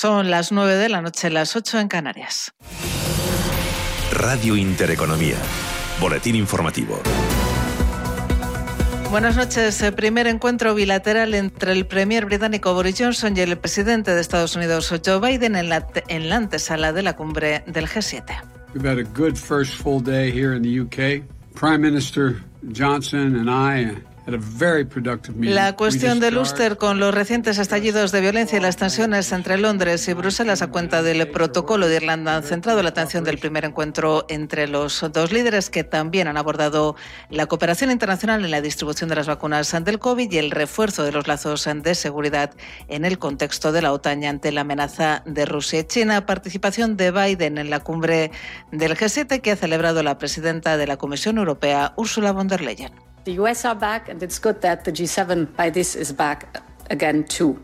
Son las 9 de la noche, las 8 en Canarias. Radio Intereconomía. Boletín informativo. Buenas noches. El primer encuentro bilateral entre el premier británico Boris Johnson y el presidente de Estados Unidos Joe Biden en la, en la antesala de la cumbre del G7. We've had a good first full day here in the UK. Prime Minister Johnson and I la cuestión del Ulster con los recientes estallidos de violencia y las tensiones entre Londres y Bruselas a cuenta del protocolo de Irlanda han centrado la atención del primer encuentro entre los dos líderes que también han abordado la cooperación internacional en la distribución de las vacunas del COVID y el refuerzo de los lazos de seguridad en el contexto de la OTAN ante la amenaza de Rusia y China. Participación de Biden en la cumbre del G7 que ha celebrado la presidenta de la Comisión Europea, Ursula von der Leyen. The US are back, and it's good that the G7 by this is back again too.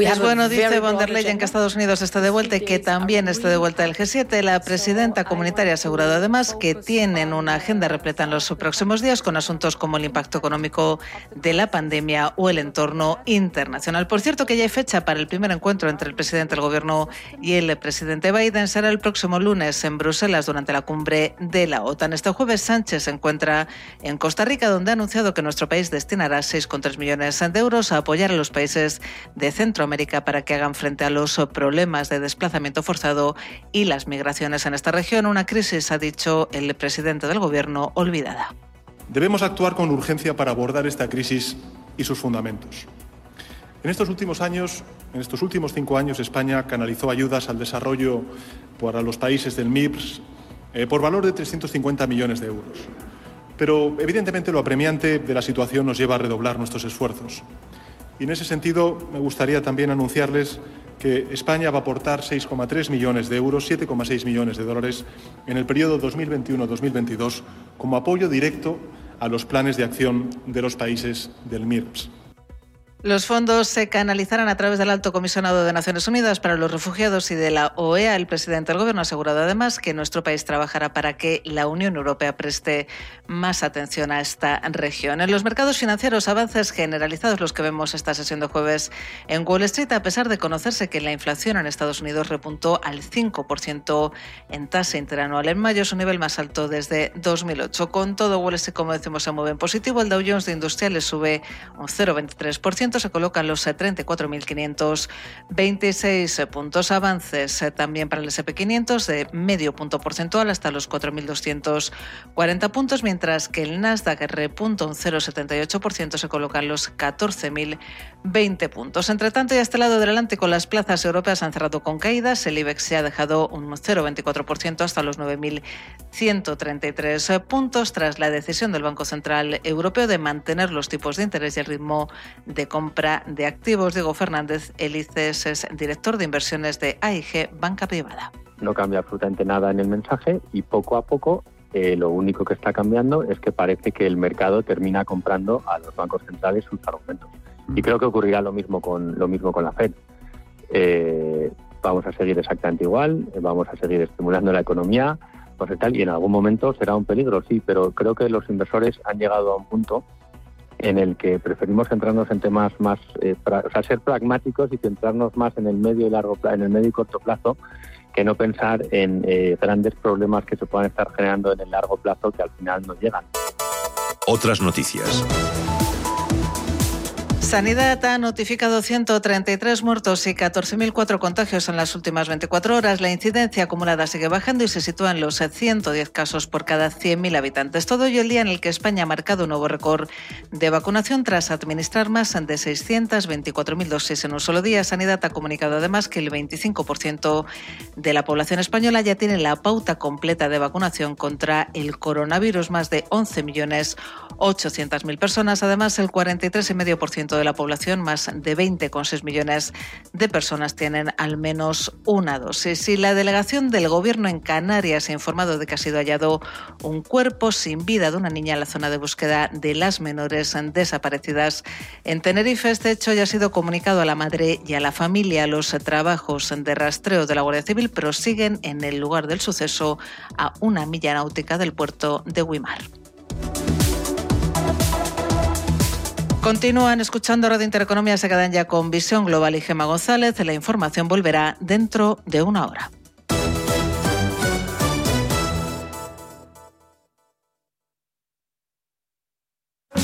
Es bueno, dice von der Leyen, que Estados Unidos esté de vuelta y que también esté de vuelta el G7. La presidenta comunitaria ha asegurado además que tienen una agenda repleta en los próximos días con asuntos como el impacto económico de la pandemia o el entorno internacional. Por cierto, que ya hay fecha para el primer encuentro entre el presidente del Gobierno y el presidente Biden. Será el próximo lunes en Bruselas durante la cumbre de la OTAN. Este jueves Sánchez se encuentra en Costa Rica, donde ha anunciado que nuestro país destinará 6,3 millones de euros a apoyar a los países de Centroamérica para que hagan frente a los problemas de desplazamiento forzado y las migraciones en esta región, una crisis, ha dicho el presidente del Gobierno, olvidada. Debemos actuar con urgencia para abordar esta crisis y sus fundamentos. En estos últimos años, en estos últimos cinco años, España canalizó ayudas al desarrollo para los países del MIPS eh, por valor de 350 millones de euros. Pero, evidentemente, lo apremiante de la situación nos lleva a redoblar nuestros esfuerzos. Y en ese sentido, me gustaría también anunciarles que España va a aportar 6,3 millones de euros, 7,6 millones de dólares en el periodo 2021-2022 como apoyo directo a los planes de acción de los países del MIRPS. Los fondos se canalizarán a través del Alto Comisionado de Naciones Unidas para los Refugiados y de la OEA. El presidente del Gobierno ha asegurado además que nuestro país trabajará para que la Unión Europea preste más atención a esta región. En los mercados financieros, avances generalizados los que vemos esta sesión de jueves en Wall Street, a pesar de conocerse que la inflación en Estados Unidos repuntó al 5% en tasa interanual en mayo, su nivel más alto desde 2008. Con todo, Wall Street, como decimos, se mueve en positivo. El Dow Jones de Industriales sube un 0,23% se colocan los 34.526 puntos avances eh, también para el SP500 de medio punto porcentual hasta los 4.240 puntos, mientras que el Nasdaq repunta un 0,78%, se colocan los 14.020 puntos. Entre tanto, y a este lado del Atlántico, las plazas europeas han cerrado con caídas. El IBEX se ha dejado un 0,24% hasta los 9.133 puntos tras la decisión del Banco Central Europeo de mantener los tipos de interés y el ritmo de compra de activos. Diego Fernández Elices es director de inversiones de AIG Banca Privada. No cambia absolutamente nada en el mensaje y poco a poco eh, lo único que está cambiando es que parece que el mercado termina comprando a los bancos centrales sus argumentos. Y creo que ocurrirá lo mismo con, lo mismo con la Fed. Eh, vamos a seguir exactamente igual, eh, vamos a seguir estimulando la economía, pues tal, y en algún momento será un peligro, sí, pero creo que los inversores han llegado a un punto en el que preferimos centrarnos en temas más, eh, ser pragmáticos y centrarnos más en el medio y largo en el medio y corto plazo que no pensar en eh, grandes problemas que se puedan estar generando en el largo plazo que al final no llegan. Otras noticias. Sanidad ha notificado 133 muertos y 14.004 contagios en las últimas 24 horas. La incidencia acumulada sigue bajando y se sitúa en los 110 casos por cada 100.000 habitantes. Todo ello el día en el que España ha marcado un nuevo récord de vacunación tras administrar más de 624.000 dosis en un solo día. Sanidad ha comunicado además que el 25% de la población española ya tiene la pauta completa de vacunación contra el coronavirus. Más de 11.800.000 personas. Además, el 43,5% de la población, más de 20,6 millones de personas tienen al menos una dosis. Y la delegación del Gobierno en Canarias ha informado de que ha sido hallado un cuerpo sin vida de una niña en la zona de búsqueda de las menores desaparecidas en Tenerife. Este hecho ya ha sido comunicado a la madre y a la familia. Los trabajos de rastreo de la Guardia Civil prosiguen en el lugar del suceso a una milla náutica del puerto de Guimar. Continúan escuchando Radio Intereconomía, se quedan ya con Visión Global y Gema González. La información volverá dentro de una hora.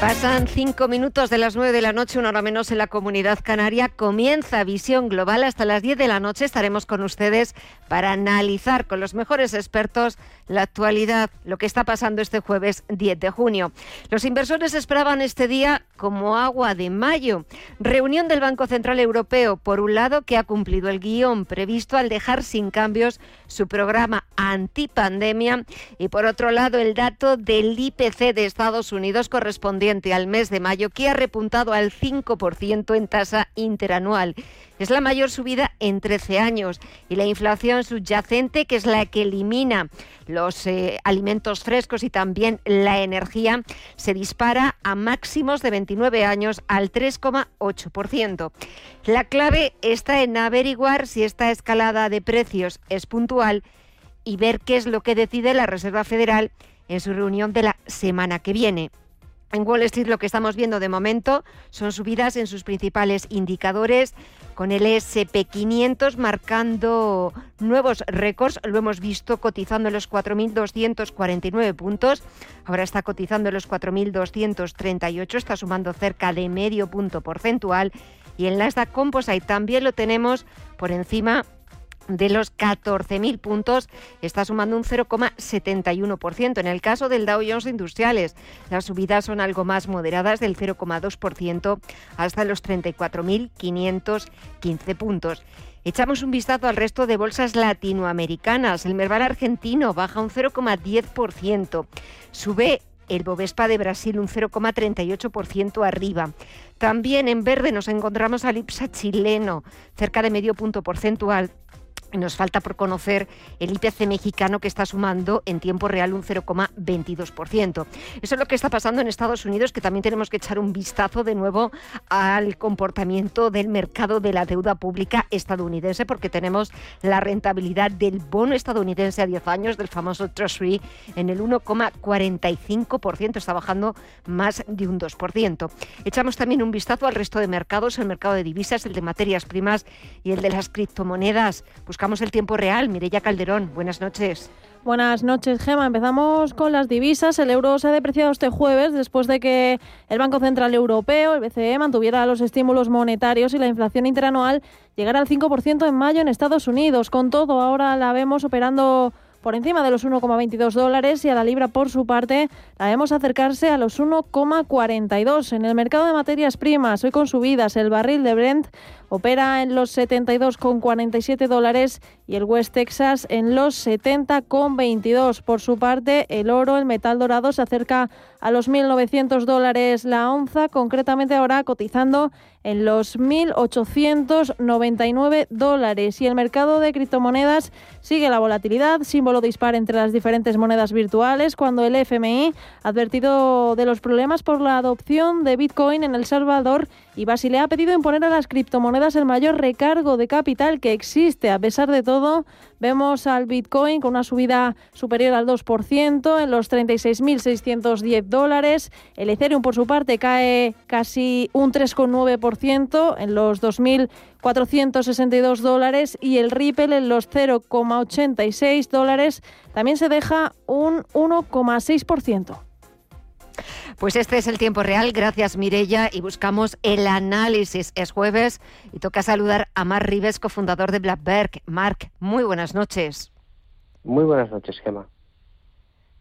Pasan cinco minutos de las nueve de la noche, una hora menos en la comunidad canaria. Comienza Visión Global. Hasta las diez de la noche estaremos con ustedes para analizar con los mejores expertos la actualidad, lo que está pasando este jueves 10 de junio. Los inversores esperaban este día como agua de mayo. Reunión del Banco Central Europeo, por un lado, que ha cumplido el guion previsto al dejar sin cambios su programa antipandemia y por otro lado el dato del IPC de Estados Unidos correspondiente al mes de mayo que ha repuntado al 5% en tasa interanual. Es la mayor subida en 13 años y la inflación subyacente, que es la que elimina los eh, alimentos frescos y también la energía, se dispara a máximos de 29 años al 3,8%. La clave está en averiguar si esta escalada de precios es puntual y ver qué es lo que decide la Reserva Federal en su reunión de la semana que viene. En Wall Street lo que estamos viendo de momento son subidas en sus principales indicadores, con el SP500 marcando nuevos récords. Lo hemos visto cotizando en los 4.249 puntos. Ahora está cotizando en los 4.238, está sumando cerca de medio punto porcentual. Y en Nasdaq Composite también lo tenemos por encima de los 14.000 puntos está sumando un 0,71%. En el caso del Dow Jones Industriales, las subidas son algo más moderadas del 0,2% hasta los 34.515 puntos. Echamos un vistazo al resto de bolsas latinoamericanas. El Merval argentino baja un 0,10%. Sube el Bovespa de Brasil un 0,38% arriba. También en verde nos encontramos al IPSA chileno, cerca de medio punto porcentual nos falta por conocer el IPC mexicano que está sumando en tiempo real un 0,22%. Eso es lo que está pasando en Estados Unidos, que también tenemos que echar un vistazo de nuevo al comportamiento del mercado de la deuda pública estadounidense, porque tenemos la rentabilidad del bono estadounidense a 10 años, del famoso Treasury, en el 1,45%. Está bajando más de un 2%. Echamos también un vistazo al resto de mercados, el mercado de divisas, el de materias primas y el de las criptomonedas. Pues buscamos el tiempo real. Mireya Calderón, buenas noches. Buenas noches, Gema. Empezamos con las divisas. El euro se ha depreciado este jueves después de que el Banco Central Europeo, el BCE, mantuviera los estímulos monetarios y la inflación interanual llegara al 5% en mayo en Estados Unidos. Con todo, ahora la vemos operando por encima de los 1,22 dólares y a la libra por su parte la vemos acercarse a los 1,42. En el mercado de materias primas, hoy con subidas, el barril de Brent opera en los 72,47 dólares y el West Texas en los 70,22. Por su parte, el oro, el metal dorado, se acerca a los 1.900 dólares la onza, concretamente ahora cotizando en los 1.899 dólares. Y el mercado de criptomonedas sigue la volatilidad, símbolo dispar entre las diferentes monedas virtuales, cuando el FMI ha advertido de los problemas por la adopción de Bitcoin en El Salvador y Basilea ha pedido imponer a las criptomonedas el mayor recargo de capital que existe. A pesar de todo, vemos al Bitcoin con una subida superior al 2% en los 36.610 dólares. El Ethereum, por su parte, cae casi un 3,9% en los 2.462 dólares y el Ripple en los 0,86 dólares también se deja un 1,6%. Pues este es el tiempo real. Gracias, Mirella. Y buscamos el análisis. Es jueves y toca saludar a Marc Rives, cofundador de Blackberg. Marc, muy buenas noches. Muy buenas noches, Gemma.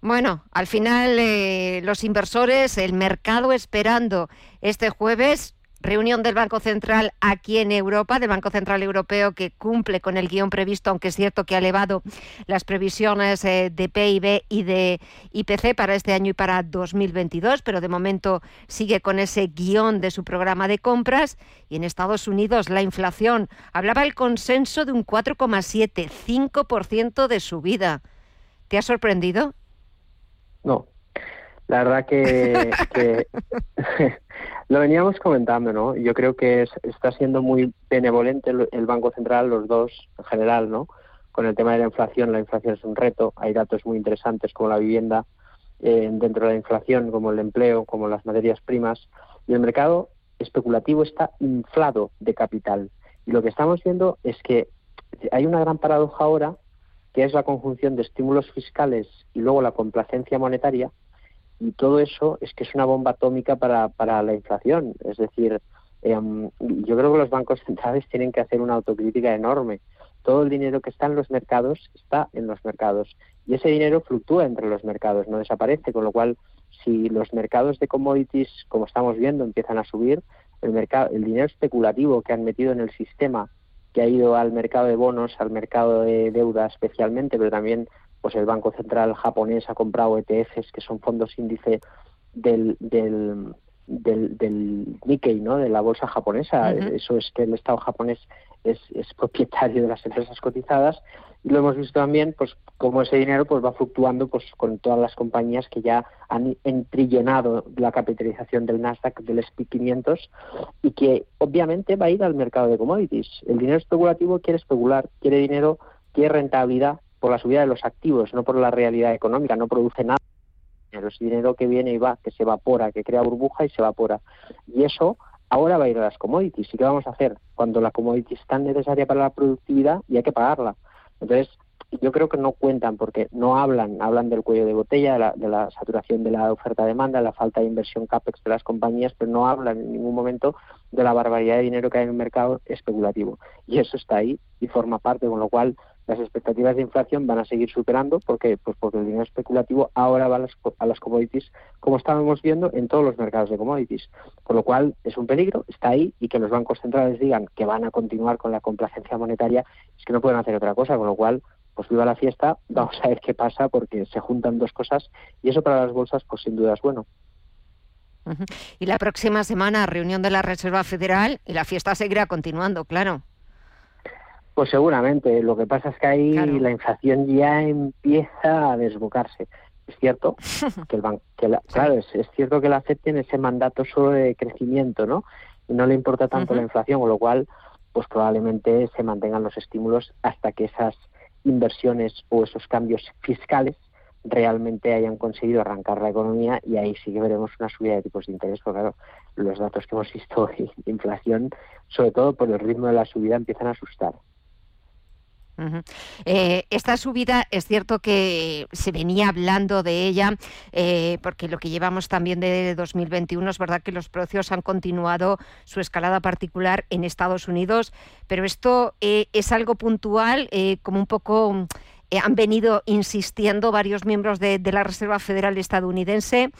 Bueno, al final eh, los inversores, el mercado esperando este jueves Reunión del Banco Central aquí en Europa, del Banco Central Europeo, que cumple con el guion previsto, aunque es cierto que ha elevado las previsiones eh, de PIB y de IPC para este año y para 2022, pero de momento sigue con ese guion de su programa de compras. Y en Estados Unidos la inflación hablaba el consenso de un 4,7, 5% de subida. ¿Te ha sorprendido? No, la verdad que, lo veníamos comentando, ¿no? Yo creo que está siendo muy benevolente el, Banco Central, los dos en general, ¿no? Con el tema de la inflación, la inflación es un reto, hay datos muy interesantes como la vivienda eh, dentro de la inflación, como el empleo, como las materias primas, y el mercado especulativo está inflado de capital. Y lo que estamos viendo es que hay una gran paradoja ahora, que es la conjunción de estímulos fiscales y luego la complacencia monetaria, y todo eso es que es una bomba atómica para, para la inflación. Es decir, em, yo creo que los bancos centrales tienen que hacer una autocrítica enorme. Todo el dinero que está en los mercados está en los mercados y ese dinero fluctúa entre los mercados, no desaparece, con lo cual si los mercados de commodities, como estamos viendo, empiezan a subir, el, mercado, el dinero especulativo que han metido en el sistema, que ha ido al mercado de bonos, al mercado de deuda especialmente, pero también pues el Banco Central japonés ha comprado ETFs, que son fondos índice del, del, del, Nikkei, ¿no? de la bolsa japonesa. Eso es que el Estado japonés es, es, propietario de las empresas cotizadas. Y lo hemos visto también, pues como ese dinero pues va fluctuando pues con todas las compañías que ya han entrillonado la capitalización del Nasdaq, del SP 500 y que obviamente va a ir al mercado de commodities. El dinero especulativo quiere especular, quiere dinero, quiere rentabilidad por la subida de los activos, no por la realidad económica, no produce nada. Es dinero que viene y va, que se evapora, que crea burbuja y se evapora. Y eso ahora va a ir a las commodities. ¿Y qué vamos a hacer cuando la commodity es tan necesaria para la productividad y hay que pagarla? Entonces, yo creo que no cuentan porque no hablan, hablan del cuello de botella, de la, de la saturación de la oferta-demanda, de la falta de inversión CAPEX de las compañías, pero no hablan en ningún momento de la barbaridad de dinero que hay en el mercado especulativo. Y eso está ahí y forma parte, con lo cual las expectativas de inflación van a seguir superando. Porque pues porque el dinero especulativo ahora va a las, a las commodities como estábamos viendo en todos los mercados de commodities. Con lo cual es un peligro está ahí y que los bancos centrales digan que van a continuar con la complacencia monetaria es que no pueden hacer otra cosa. Con lo cual pues viva la fiesta vamos a ver qué pasa porque se juntan dos cosas y eso para las bolsas pues sin duda es bueno. Y la próxima semana reunión de la Reserva Federal y la fiesta seguirá continuando claro pues seguramente. Lo que pasa es que ahí la inflación ya empieza a desbocarse. Es cierto que el banco, claro, es, cierto que la FED tiene ese mandato sobre crecimiento, ¿no? Y no le importa tanto la inflación, con lo cual, pues probablemente se mantengan los estímulos hasta que esas inversiones o esos cambios fiscales realmente hayan conseguido arrancar la economía y ahí sí que veremos una subida de tipos de interés, porque claro, los datos que hemos visto de inflación, sobre todo por el ritmo de la subida, empiezan a asustar. Eh, esta subida es cierto que se venía hablando de ella, eh, porque lo que llevamos también de 2021 es verdad que los precios han continuado su escalada particular en Estados Unidos, pero esto eh, es algo puntual, como un poco han venido insistiendo varios miembros de la Reserva Federal estadounidense,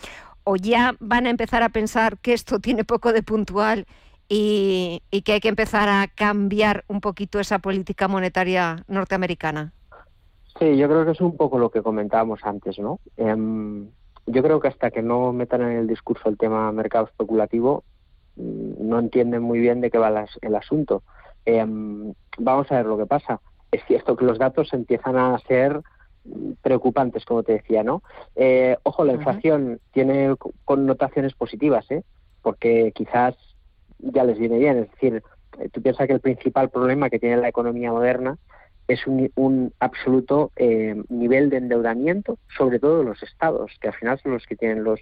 o ya van a empezar a pensar que esto tiene poco de puntual y, que hay que empezar a cambiar un poquito esa política monetaria norteamericana. Sí, yo creo que es un poco lo que comentábamos antes, ¿no? Em, yo creo que hasta que no metan en el discurso el tema mercado especulativo, mm, no entienden muy bien de qué va el asunto. Em, vamos a ver lo que pasa. Es cierto que los datos empiezan a ser preocupantes, como te decía, ¿no? Eh, ojo, la inflación tiene connotaciones positivas, ¿eh? Porque quizás ya les viene bien. Es decir, eh, tú piensas que el principal problema que tiene la economía moderna es un, absoluto eh, nivel de endeudamiento, sobre todo los estados, que al final son los que tienen los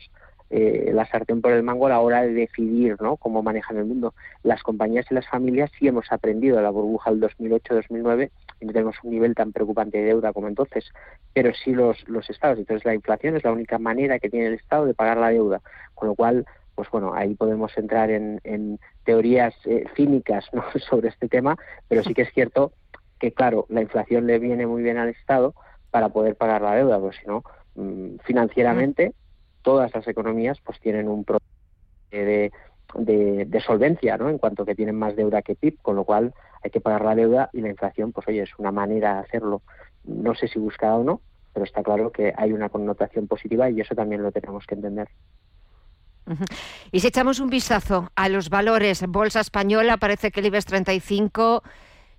eh, la sartén por el mango a la hora de decidir ¿no? cómo manejan el mundo. Las compañías y las familias sí hemos aprendido de la burbuja del 2008-2009 y no tenemos un nivel tan preocupante de deuda como entonces, pero sí los, los estados. Entonces la inflación es la única manera que tiene el Estado de pagar la deuda, con lo cual pues bueno, ahí podemos entrar en, teorías eh, cínicas sobre este tema, pero sí que es cierto que, claro, la inflación le viene muy bien al Estado para poder pagar la deuda, porque si no, mm, financieramente, todas las economías pues tienen un problema de, de, solvencia, ¿no? En cuanto que tienen más deuda que PIB, con lo cual hay que pagar la deuda y la inflación, pues oye, es una manera de hacerlo. No sé si buscada o no, pero está claro que hay una connotación positiva y eso también lo tenemos que entender. Y si echamos un vistazo a los valores, Bolsa Española, parece que el IBEX 35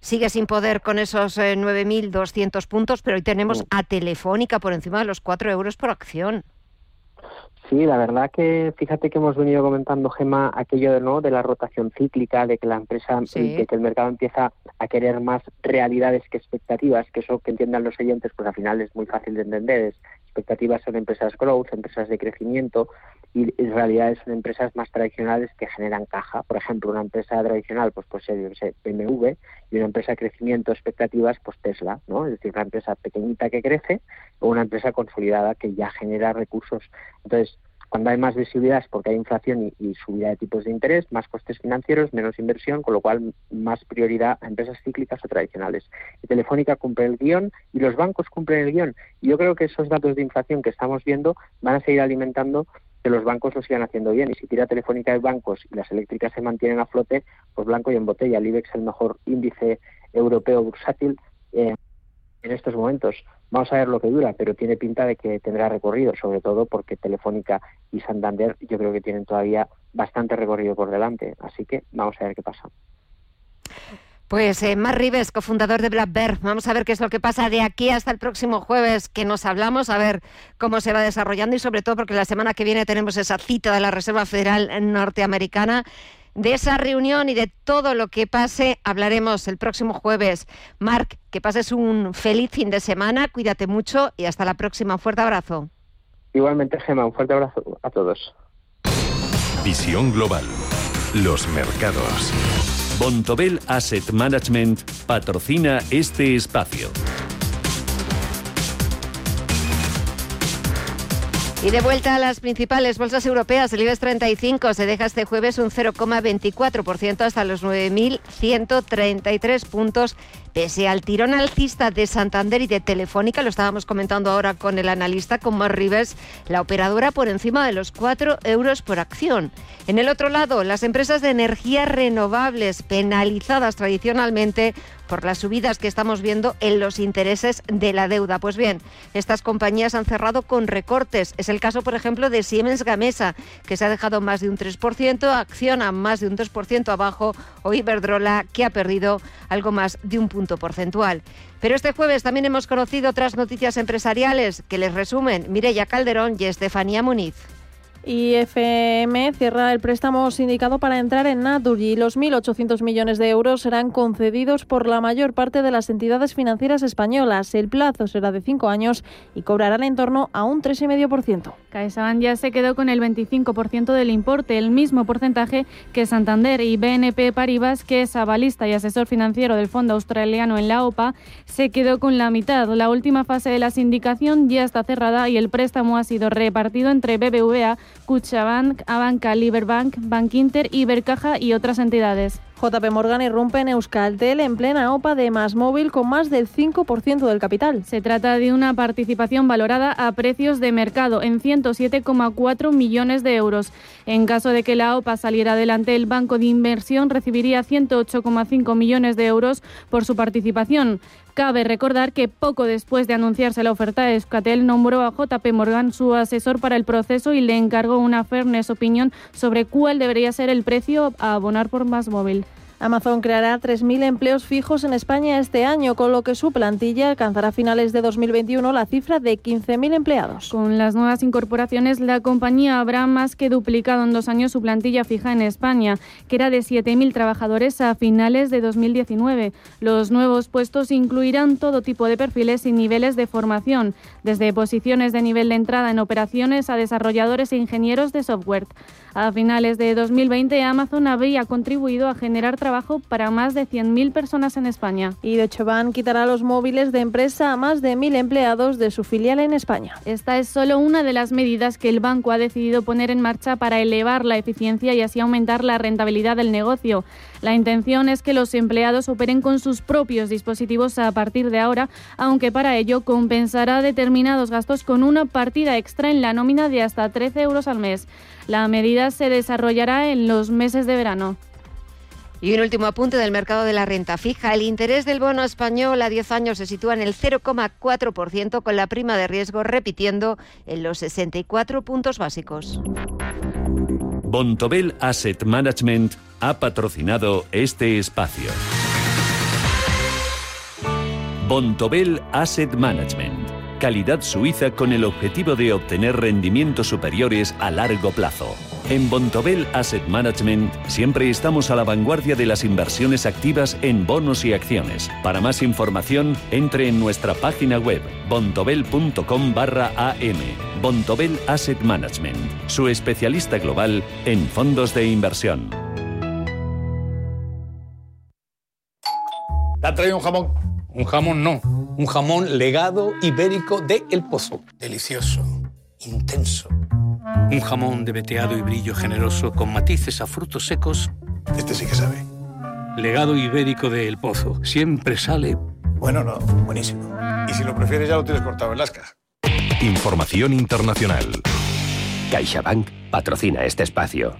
sigue sin poder con esos 9.200 eh, puntos, pero hoy tenemos a Telefónica por encima de los 4 euros por acción. Sí, la verdad que fíjate que hemos venido comentando, Gema, aquello de, ¿no? de la rotación cíclica, de que la empresa, de que el mercado empieza a querer más realidades que expectativas, que eso que entiendan los oyentes, pues al final es muy fácil de entender. Expectativas son empresas growth, empresas de crecimiento, y en realidad son empresas más tradicionales que generan caja. Por ejemplo, una empresa tradicional pues puede ser BMW y una empresa de crecimiento, expectativas, pues Tesla, ¿no? Es decir, una empresa pequeñita que crece o una empresa consolidada que ya genera recursos. Entonces, cuando hay más visibilidad es porque hay inflación y, subida de tipos de interés, más costes financieros, menos inversión, con lo cual más prioridad a empresas cíclicas o tradicionales. Y Telefónica cumple el guion y los bancos cumplen el guion. Y yo creo que esos datos de inflación que estamos viendo van a seguir alimentando que los bancos lo sigan haciendo bien. Y si tira Telefónica de bancos y las eléctricas se mantienen a flote, pues blanco y en botella. El IBEX es el mejor índice europeo bursátil eh, en estos momentos. Vamos a ver lo que dura, pero tiene pinta de que tendrá recorrido, sobre todo porque Telefónica y Santander yo creo que tienen todavía bastante recorrido por delante. Así que vamos a ver qué pasa. Pues eh, Mar Rives, cofundador de Black Bear. Vamos a ver qué es lo que pasa de aquí hasta el próximo jueves que nos hablamos, a ver cómo se va desarrollando y sobre todo porque la semana que viene tenemos esa cita de la Reserva Federal Norteamericana. De esa reunión y de todo lo que pase hablaremos el próximo jueves. Marc, que pases un feliz fin de semana, cuídate mucho y hasta la próxima. Un fuerte abrazo. Igualmente, Gema, un fuerte abrazo a todos. Visión Global. Los mercados. Bontobel Asset Management patrocina este espacio. Y de vuelta a las principales bolsas europeas, el IBEX 35 se deja este jueves un 0,24% hasta los 9.133 puntos Pese al tirón alcista de Santander y de Telefónica, lo estábamos comentando ahora con el analista, con Mar Rivers, la operadora por encima de los 4 euros por acción. En el otro lado, las empresas de energías renovables penalizadas tradicionalmente por las subidas que estamos viendo en los intereses de la deuda. Pues bien, estas compañías han cerrado con recortes. Es el caso, por ejemplo, de Siemens Gamesa, que se ha dejado más de un 3%, Acciona más de un 2% abajo, o Iberdrola, que ha perdido algo más de un punto porcentual. Pero este jueves también hemos conocido otras noticias empresariales que les resumen Mireya Calderón y Estefanía Muniz. IFM cierra el préstamo sindicado para entrar en Naturgy. Los 1.800 millones de euros serán concedidos por la mayor parte de las entidades financieras españolas. El plazo será de cinco años y cobrarán en torno a un 3,5%. CaixaBank ya se quedó con el 25% del importe, el mismo porcentaje que Santander y BNP Paribas, que es avalista y asesor financiero del fondo australiano en la OPA, se quedó con la mitad. La última fase de la sindicación ya está cerrada y el préstamo ha sido repartido entre BBVA, Cuchabank, Abanca, Liberbank, Bank Inter, Ibercaja y otras entidades. JP Morgan irrumpe en Euskaltel en plena OPA de Más Móvil con más del 5% del capital. Se trata de una participación valorada a precios de mercado en 107,4 millones de euros. En caso de que la OPA saliera adelante, el banco de inversión recibiría 108,5 millones de euros por su participación. Cabe recordar que poco después de anunciarse la oferta, Euskaltel nombró a JP Morgan su asesor para el proceso y le encargó una fairness opinión sobre cuál debería ser el precio a abonar por más móvil. Amazon creará 3.000 empleos fijos en España este año, con lo que su plantilla alcanzará a finales de 2021 la cifra de 15.000 empleados. Con las nuevas incorporaciones, la compañía habrá más que duplicado en dos años su plantilla fija en España, que era de 7.000 trabajadores a finales de 2019. Los nuevos puestos incluirán todo tipo de perfiles y niveles de formación, desde posiciones de nivel de entrada en operaciones a desarrolladores e ingenieros de software. A finales de 2020, Amazon había contribuido a generar trabajo para más de 100.000 personas en España. Y Deutsche quitará los móviles de empresa a más de 1.000 empleados de su filial en España. Esta es solo una de las medidas que el banco ha decidido poner en marcha para elevar la eficiencia y así aumentar la rentabilidad del negocio. La intención es que los empleados operen con sus propios dispositivos a partir de ahora, aunque para ello compensará determinados gastos con una partida extra en la nómina de hasta 13 euros al mes. La medida se desarrollará en los meses de verano. Y un último apunte del mercado de la renta fija. El interés del bono español a 10 años se sitúa en el 0,4% con la prima de riesgo repitiendo en los 64 puntos básicos. Bontobel Asset Management ha patrocinado este espacio. Bontobel Asset Management. Calidad suiza con el objetivo de obtener rendimientos superiores a largo plazo. En Bontobel Asset Management siempre estamos a la vanguardia de las inversiones activas en bonos y acciones. Para más información, entre en nuestra página web bontobel.com barra am. Bontobel Asset Management, su especialista global en fondos de inversión. ¿Te ha traído un jamón? Un jamón no, un jamón legado ibérico de El Pozo. Delicioso, intenso. Un jamón de veteado y brillo generoso con matices a frutos secos. Este sí que sabe. Legado ibérico de El Pozo. Siempre sale. Bueno, no, buenísimo. Y si lo prefieres ya lo tienes cortado en lascas. Información internacional. CaixaBank patrocina este espacio.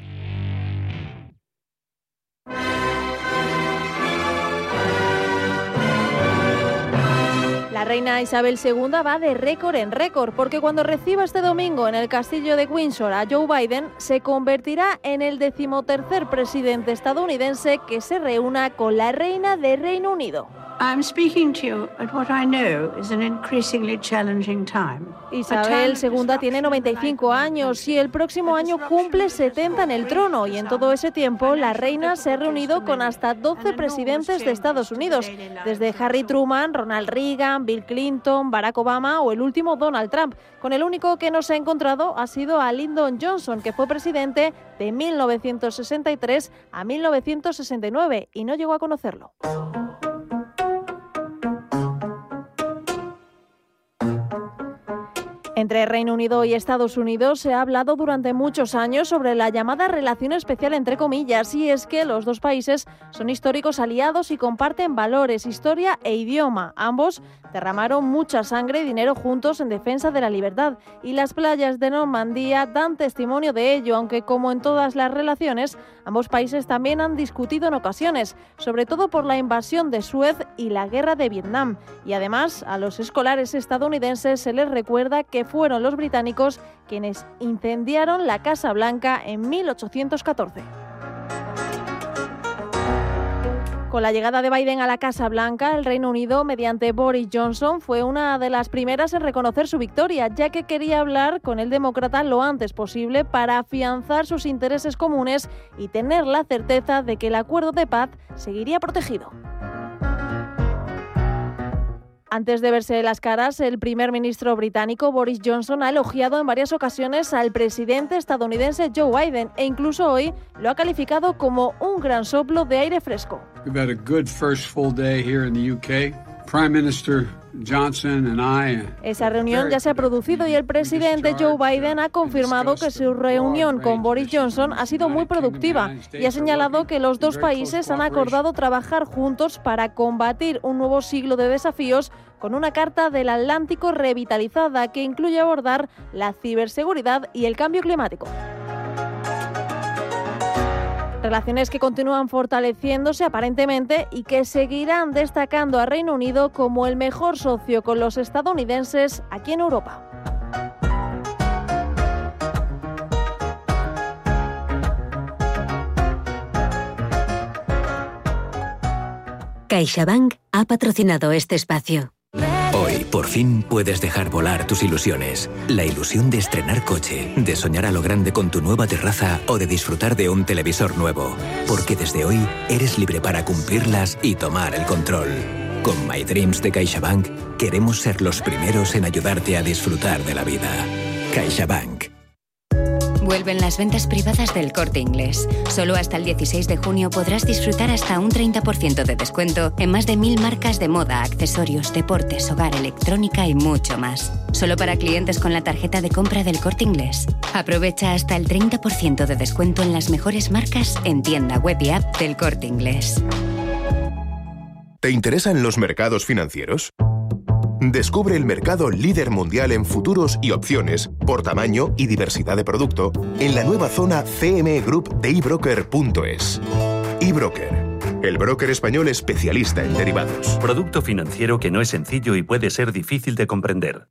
Reina Isabel II va de récord en récord porque cuando reciba este domingo en el castillo de Windsor a Joe Biden se convertirá en el decimotercer presidente estadounidense que se reúna con la reina de Reino Unido. I'm speaking to you at what I know is an increasingly challenging time. Isabel II tiene 95 años y el próximo año cumple 70 en el trono y en todo ese tiempo la reina se ha reunido con hasta 12 presidentes de Estados Unidos, desde Harry Truman, Ronald Reagan, Bill Clinton, Barack Obama o el último Donald Trump. Con el único que no se ha encontrado ha sido a Lyndon Johnson, que fue presidente de 1963 a 1969 y no llegó a conocerlo. Entre Reino Unido y Estados Unidos se ha hablado durante muchos años sobre la llamada relación especial entre comillas y es que los dos países son históricos aliados y comparten valores, historia e idioma. Ambos derramaron mucha sangre y dinero juntos en defensa de la libertad y las playas de Normandía dan testimonio de ello, aunque como en todas las relaciones, ambos países también han discutido en ocasiones, sobre todo por la invasión de Suez y la guerra de Vietnam. Y además, a los escolares estadounidenses se les recuerda que fueron los británicos quienes incendiaron la Casa Blanca en 1814. Con la llegada de Biden a la Casa Blanca, el Reino Unido, mediante Boris Johnson, fue una de las primeras en reconocer su victoria, ya que quería hablar con el demócrata lo antes posible para afianzar sus intereses comunes y tener la certeza de que el acuerdo de paz seguiría protegido. Antes de verse las caras, el primer ministro británico Boris Johnson ha elogiado en varias ocasiones al presidente estadounidense Joe Biden e incluso hoy lo ha calificado como un gran soplo de aire fresco. We've had a good first full day here in the UK. Prime Minister Johnson and I. Esa reunión ya se ha producido y el presidente Joe Biden ha confirmado que su reunión con Boris Johnson ha sido muy productiva y ha señalado que los dos países han acordado trabajar juntos para combatir un nuevo siglo de desafíos con una carta del Atlántico revitalizada que incluye abordar la ciberseguridad y el cambio climático. Relaciones que continúan fortaleciéndose aparentemente y que seguirán destacando a Reino Unido como el mejor socio con los estadounidenses aquí en Europa. CaixaBank ha patrocinado este espacio. Hoy, por fin, puedes dejar volar tus ilusiones. La ilusión de estrenar coche, de soñar a lo grande con tu nueva terraza o de disfrutar de un televisor nuevo. Porque desde hoy eres libre para cumplirlas y tomar el control. Con My Dreams de CaixaBank queremos ser los primeros en ayudarte a disfrutar de la vida. CaixaBank. Vuelven las ventas privadas del corte inglés. Solo hasta el 16 de junio podrás disfrutar hasta un 30% de descuento en más de mil marcas de moda, accesorios, deportes, hogar, electrónica y mucho más. Solo para clientes con la tarjeta de compra del corte inglés. Aprovecha hasta el 30% de descuento en las mejores marcas en tienda web y app del corte inglés. ¿Te interesan los mercados financieros? Descubre el mercado líder mundial en futuros y opciones por tamaño y diversidad de producto en la nueva zona CME Group de ebroker.es. eBroker, el broker español especialista en derivados. Producto financiero que no es sencillo y puede ser difícil de comprender.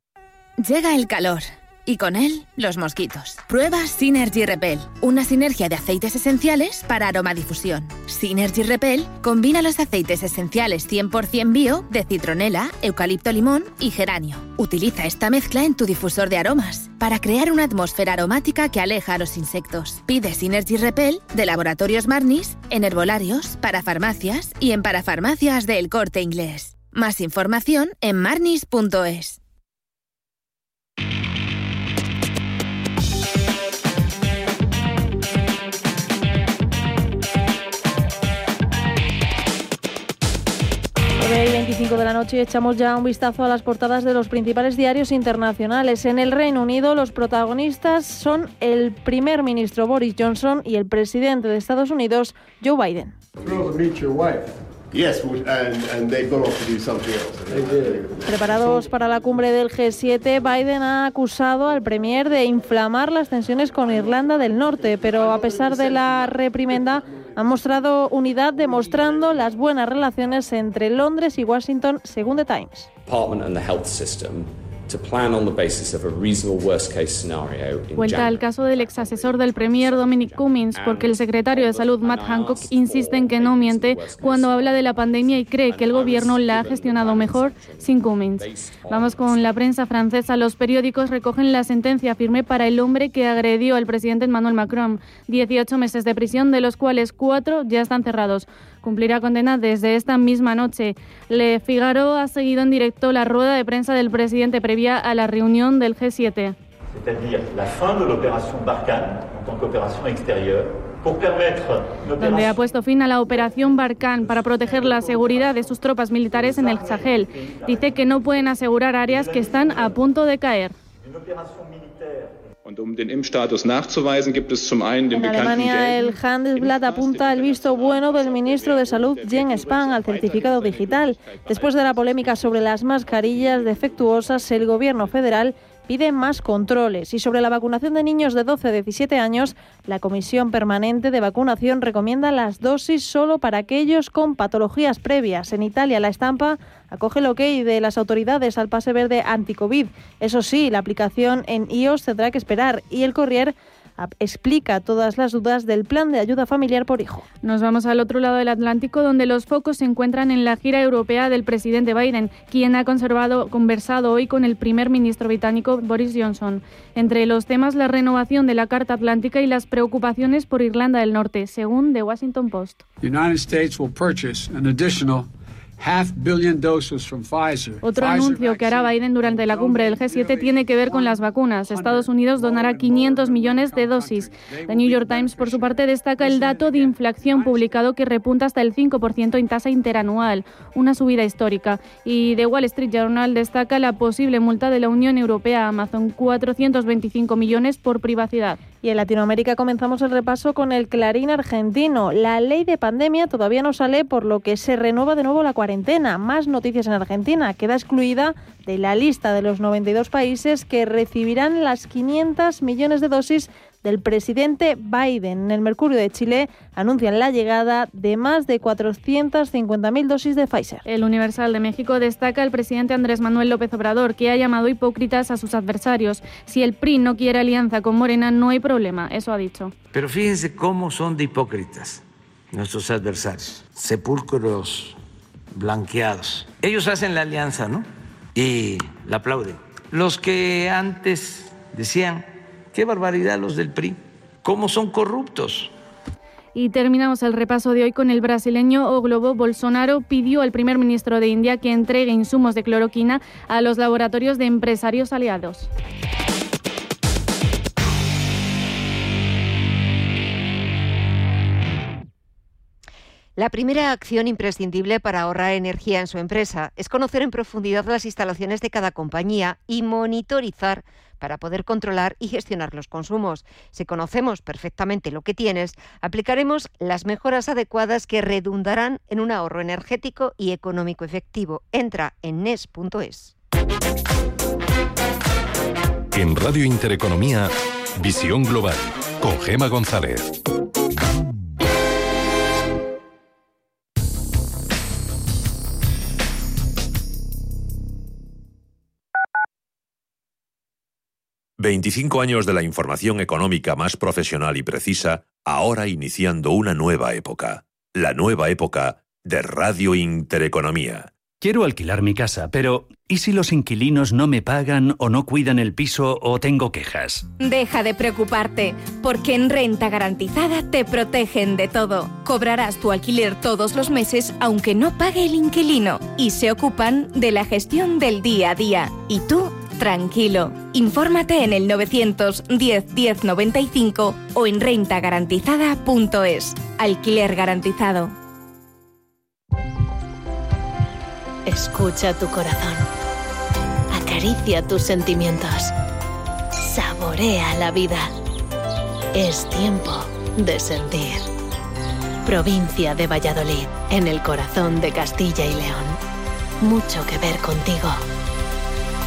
Llega el calor y con él los mosquitos. Prueba Synergy Repel, una sinergia de aceites esenciales para aromadifusión. Synergy Repel combina los aceites esenciales 100% bio de citronela, eucalipto limón y geranio. Utiliza esta mezcla en tu difusor de aromas para crear una atmósfera aromática que aleja a los insectos. Pide Synergy Repel de Laboratorios Marnis en herbolarios, para farmacias y en parafarmacias del Corte Inglés. Más información en marnis.es. y 25 de la noche echamos ya un vistazo a las portadas de los principales diarios internacionales. En el Reino Unido los protagonistas son el primer ministro Boris Johnson y el presidente de Estados Unidos Joe Biden. Preparados para la cumbre del G7, Biden ha acusado al Premier de inflamar las tensiones con Irlanda del Norte, pero a pesar de la reprimenda, ha mostrado unidad demostrando las buenas relaciones entre Londres y Washington, según The Times. Cuenta el caso del ex asesor del Premier Dominic Cummings, porque el secretario de Salud Matt Hancock insiste en que no miente cuando habla de la pandemia y cree que el gobierno la ha gestionado mejor sin Cummings. Vamos con la prensa francesa. Los periódicos recogen la sentencia firme para el hombre que agredió al presidente Emmanuel Macron. 18 meses de prisión, de los cuales cuatro ya están cerrados cumplirá condena desde esta misma noche. Le Figaro ha seguido en directo la rueda de prensa del presidente previa a la reunión del G7. donde ha puesto fin a la operación Barkhane para proteger la seguridad de sus tropas militares en el Sahel. Dice que no pueden asegurar áreas que están a punto de caer. Um en Alemania, el Handelsblatt apunta el visto bueno del ministro de Salud, Jens Spahn, al certificado digital. Después de la polémica sobre las mascarillas defectuosas, el gobierno federal pide más controles. Y sobre la vacunación de niños de 12 a 17 años, la Comisión Permanente de Vacunación recomienda las dosis solo para aquellos con patologías previas. En Italia, la estampa acoge el ok de las autoridades al pase verde anti-COVID. Eso sí, la aplicación en iOS tendrá que esperar y el Corrier explica todas las dudas del plan de ayuda familiar por hijo. Nos vamos al otro lado del Atlántico, donde los focos se encuentran en la gira europea del presidente Biden, quien ha conservado, conversado hoy con el primer ministro británico Boris Johnson. Entre los temas, la renovación de la Carta Atlántica y las preocupaciones por Irlanda del Norte, según The Washington Post. Otro anuncio que hará Biden durante la cumbre del G7 tiene que ver con las vacunas. Estados Unidos donará 500 millones de dosis. The New York Times, por su parte, destaca el dato de inflación publicado que repunta hasta el 5% en tasa interanual, una subida histórica. Y The Wall Street Journal destaca la posible multa de la Unión Europea a Amazon, 425 millones por privacidad. Y en Latinoamérica comenzamos el repaso con el Clarín argentino. La ley de pandemia todavía no sale, por lo que se renueva de nuevo la cuarentena. Más noticias en Argentina. Queda excluida de la lista de los 92 países que recibirán las 500 millones de dosis del presidente Biden. En el Mercurio de Chile anuncian la llegada de más de 450.000 dosis de Pfizer. El Universal de México destaca el presidente Andrés Manuel López Obrador, que ha llamado hipócritas a sus adversarios. Si el PRI no quiere alianza con Morena, no hay problema, eso ha dicho. Pero fíjense cómo son de hipócritas nuestros adversarios, sepulcros blanqueados. Ellos hacen la alianza, ¿no? Y la aplauden. Los que antes decían Qué barbaridad los del PRI. ¿Cómo son corruptos? Y terminamos el repaso de hoy con el brasileño Oglobo Bolsonaro pidió al primer ministro de India que entregue insumos de cloroquina a los laboratorios de empresarios aliados. La primera acción imprescindible para ahorrar energía en su empresa es conocer en profundidad las instalaciones de cada compañía y monitorizar para poder controlar y gestionar los consumos. Si conocemos perfectamente lo que tienes, aplicaremos las mejoras adecuadas que redundarán en un ahorro energético y económico efectivo. Entra en nes.es. En Radio Intereconomía, Visión Global, con Gema González. 25 años de la información económica más profesional y precisa, ahora iniciando una nueva época. La nueva época de Radio Intereconomía. Quiero alquilar mi casa, pero ¿y si los inquilinos no me pagan o no cuidan el piso o tengo quejas? Deja de preocuparte, porque en Renta Garantizada te protegen de todo. Cobrarás tu alquiler todos los meses aunque no pague el inquilino y se ocupan de la gestión del día a día. Y tú tranquilo. Infórmate en el 910 1095 o en rentagarantizada.es. Alquiler garantizado. Escucha tu corazón. Acaricia tus sentimientos. Saborea la vida. Es tiempo de sentir. Provincia de Valladolid, en el corazón de Castilla y León. Mucho que ver contigo.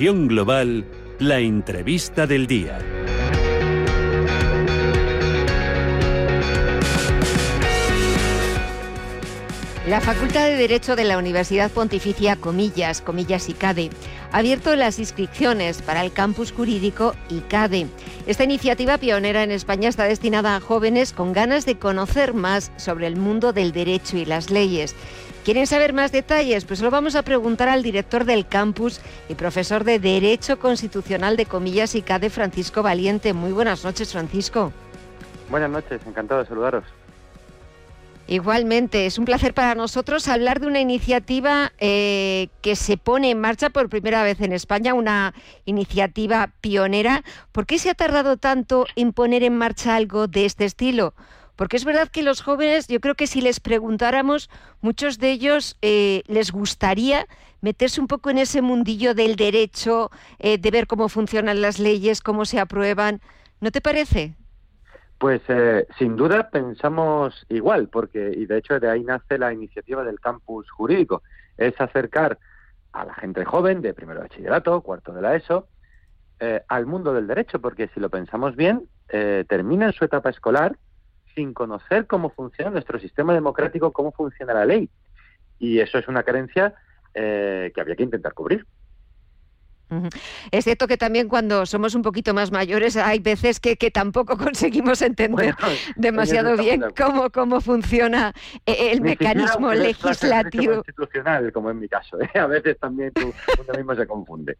Global, la entrevista del día. La Facultad de Derecho de la Universidad Pontificia Comillas, Comillas ICADE, ha abierto las inscripciones para el campus jurídico ICADE. Esta iniciativa pionera en España está destinada a jóvenes con ganas de conocer más sobre el mundo del derecho y las leyes. ¿Quieren saber más detalles? Pues lo vamos a preguntar al director del campus y profesor de Derecho Constitucional de Comillas ICADE, Francisco Valiente. Muy buenas noches, Francisco. Buenas noches, encantado de saludaros. Igualmente, es un placer para nosotros hablar de una iniciativa eh, que se pone en marcha por primera vez en España, una iniciativa pionera. ¿Por qué se ha tardado tanto en poner en marcha algo de este estilo? Porque es verdad que los jóvenes, yo creo que si les preguntáramos, muchos de ellos eh, les gustaría meterse un poco en ese mundillo del derecho, eh, de ver cómo funcionan las leyes, cómo se aprueban. ¿No te parece? Pues eh, sin duda pensamos igual, porque y de hecho de ahí nace la iniciativa del campus jurídico, es acercar a la gente joven de primero bachillerato, cuarto de la ESO, eh, al mundo del derecho, porque si lo pensamos bien, eh, terminan su etapa escolar sin conocer cómo funciona nuestro sistema democrático, cómo funciona la ley. Y eso es una carencia eh, que había que intentar cubrir. Es cierto que también cuando somos un poquito más mayores hay veces que, tampoco conseguimos entender demasiado bien cómo, cómo funciona eh, el mecanismo legislativo. Constitucional, como en mi caso. ¿eh? A veces también tú, uno mismo se confunde.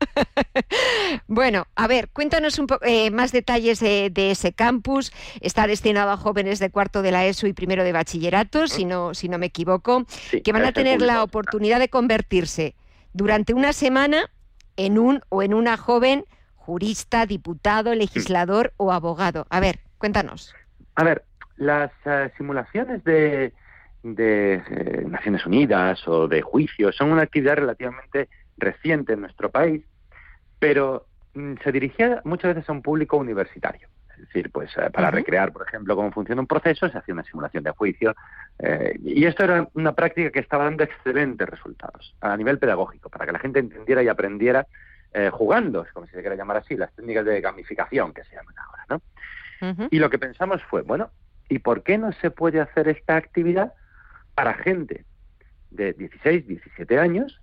bueno, a ver, cuéntanos un poco eh, más detalles de, ese campus. Está destinado a jóvenes de cuarto de la ESO y primero de bachillerato, si no, si no me equivoco, que van a tener la oportunidad de convertirse durante una semana en un o en una joven jurista, diputado, legislador o abogado. A ver, Cuéntanos. A ver, las eh, simulaciones de, de eh, Naciones Unidas o de juicios son una actividad relativamente reciente en nuestro país, pero mm, se dirigía muchas veces a un público universitario. Es decir, pues eh, para recrear, por ejemplo, cómo funciona un proceso, se hacía una simulación de juicio. y esto era una práctica que estaba dando excelentes resultados a nivel pedagógico, para que la gente entendiera y aprendiera jugando, como se quiera llamar así, las técnicas de gamificación que se llaman ahora, ¿no? Y lo que pensamos fue, bueno, ¿y por qué no se puede hacer esta actividad para gente de 16, 17 años,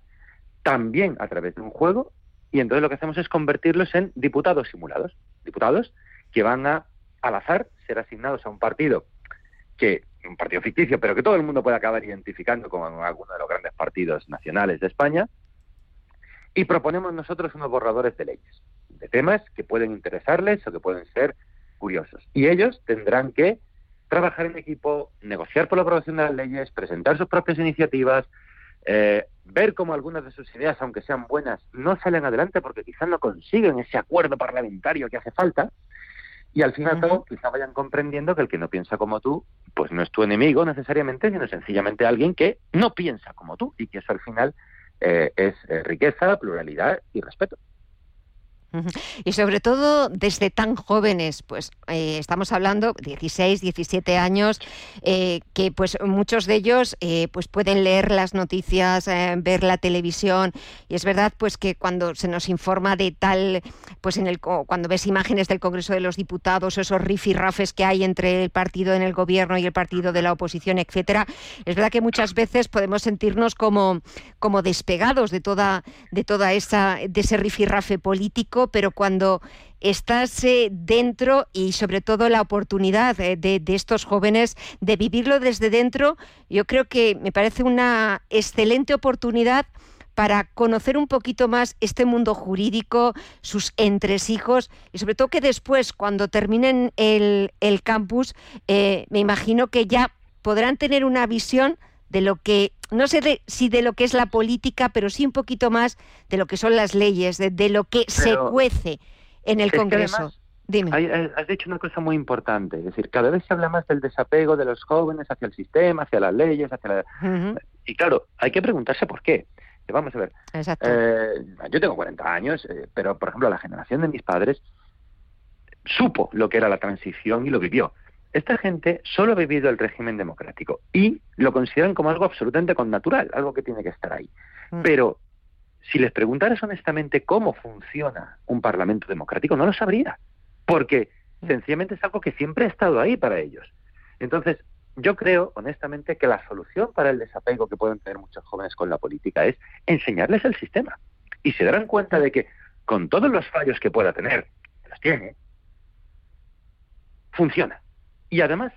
también a través de un juego? Y entonces lo que hacemos es convertirlos en diputados simulados, diputados que van a, al azar, ser asignados a un partido que un partido ficticio, pero que todo el mundo puede acabar identificando con alguno de los grandes partidos nacionales de España, y proponemos nosotros unos borradores de leyes, de temas que pueden interesarles o que pueden ser curiosos. Y ellos tendrán que trabajar en equipo, negociar por la aprobación de las leyes, presentar sus propias iniciativas, eh, ver cómo algunas de sus ideas, aunque sean buenas, no salen adelante porque quizás no consiguen ese acuerdo parlamentario que hace falta. Y al fin y al cabo, quizá vayan comprendiendo que el que no piensa como tú, pues no es tu enemigo necesariamente, sino sencillamente alguien que no piensa como tú y que eso al final eh, es eh, riqueza, pluralidad y respeto. Y sobre todo desde tan jóvenes, pues eh, estamos hablando 16, 17 años, eh, que pues muchos de ellos eh, pues pueden leer las noticias, ver la televisión. Y es verdad pues que cuando se nos informa de tal, pues en el cuando ves imágenes del Congreso de los Diputados, esos rifirrafes que hay entre el partido en el gobierno y el partido de la oposición, etcétera, es verdad que muchas veces podemos sentirnos como como despegados de toda de toda esa de ese rifirrafe político pero cuando estás eh, dentro y sobre todo la oportunidad eh, de, estos jóvenes de vivirlo desde dentro, yo creo que me parece una excelente oportunidad para conocer un poquito más este mundo jurídico, sus entresijos y sobre todo que después, cuando terminen el, campus, eh, me imagino que ya podrán tener una visión de lo que, no sé si de lo que es la política, pero sí un poquito más de lo que son las leyes, de, lo que se cuece en el Congreso. Dime. Eh, has dicho una cosa muy importante, es decir, cada vez se habla más del desapego de los jóvenes hacia el sistema, hacia las leyes, hacia la... Y claro, hay que preguntarse por qué. Vamos a ver. Eh, yo tengo 40 años, eh, pero por ejemplo la generación de mis padres supo lo que era la transición y lo vivió. Esta gente solo ha vivido el régimen democrático y lo consideran como algo absolutamente connatural, algo que tiene que estar ahí. Mm. Pero si les preguntaras honestamente cómo funciona un parlamento democrático, no lo sabría, porque mm. sencillamente es algo que siempre ha estado ahí para ellos. Entonces, yo creo, honestamente, que la solución para el desapego que pueden tener muchos jóvenes con la política es enseñarles el sistema. Y se darán cuenta de que, con todos los fallos que pueda tener, que los tiene, funciona. Y además,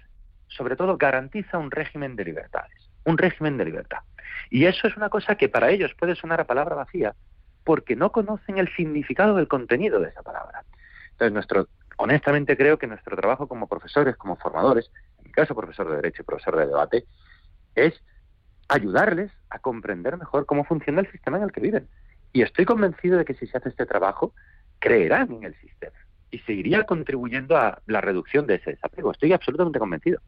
sobre todo, garantiza un régimen de libertades, un régimen de libertad. Y eso es una cosa que para ellos puede sonar a palabra vacía, porque no conocen el significado del contenido de esa palabra. Entonces, nuestro, honestamente creo que nuestro trabajo como profesores, como formadores, en mi caso profesor de Derecho y profesor de debate, es ayudarles a comprender mejor cómo funciona el sistema en el que viven. Y estoy convencido de que si se hace este trabajo, creerán en el sistema y seguiría contribuyendo a la reducción de ese desapego. Estoy absolutamente convencido.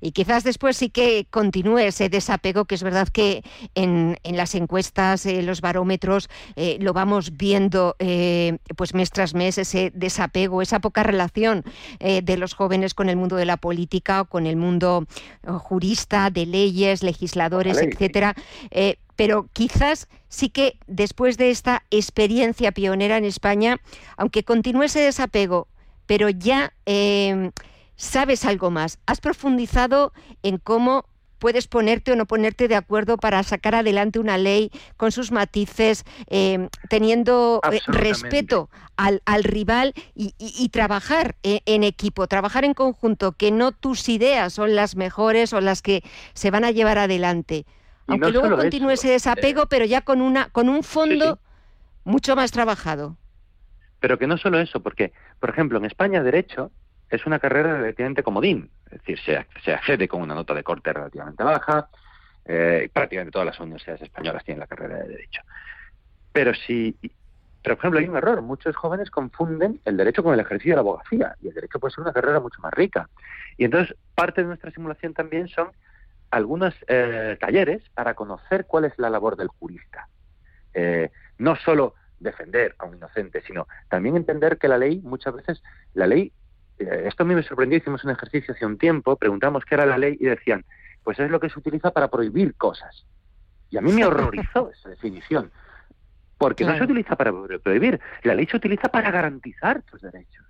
Y quizás después sí que continúe ese desapego, que es verdad que en, las encuestas, en los barómetros, eh, lo vamos viendo eh, pues mes tras mes, ese desapego, esa poca relación eh, de los jóvenes con el mundo de la política o con el mundo jurista, de leyes, legisladores, etcétera pero quizás sí que después de esta experiencia pionera en España, aunque continúe ese desapego, pero ya em, sabes algo más, has profundizado en cómo puedes ponerte o no ponerte de acuerdo para sacar adelante una ley con sus matices, em, teniendo eh, respeto al, rival y, trabajar eh, en equipo, trabajar en conjunto, que no tus ideas son las mejores o las que se van a llevar adelante. Aunque luego continúe ese desapego, pero ya con, una, con un fondo mucho más trabajado. Pero que no solo eso, porque, por ejemplo, en España Derecho es una carrera relativamente comodín, es decir, se, accede con una nota de corte relativamente baja, eh, prácticamente todas las universidades españolas tienen la carrera de Derecho. Pero si Pero, por ejemplo, hay un error. Muchos jóvenes confunden el derecho con el ejercicio de la abogacía. Y el derecho puede ser una carrera mucho más rica. Y entonces, parte de nuestra simulación también son algunos eh, talleres para conocer cuál es la labor del jurista. Eh, no solo defender a un inocente, sino también entender que la ley, muchas veces, la ley, eh, esto a mí me sorprendió, hicimos un ejercicio hace un tiempo, preguntamos qué era la ley y decían, pues es lo que se utiliza para prohibir cosas. Y a mí me horrorizó esa definición, porque no se utiliza para prohibir, la ley se utiliza para garantizar tus derechos,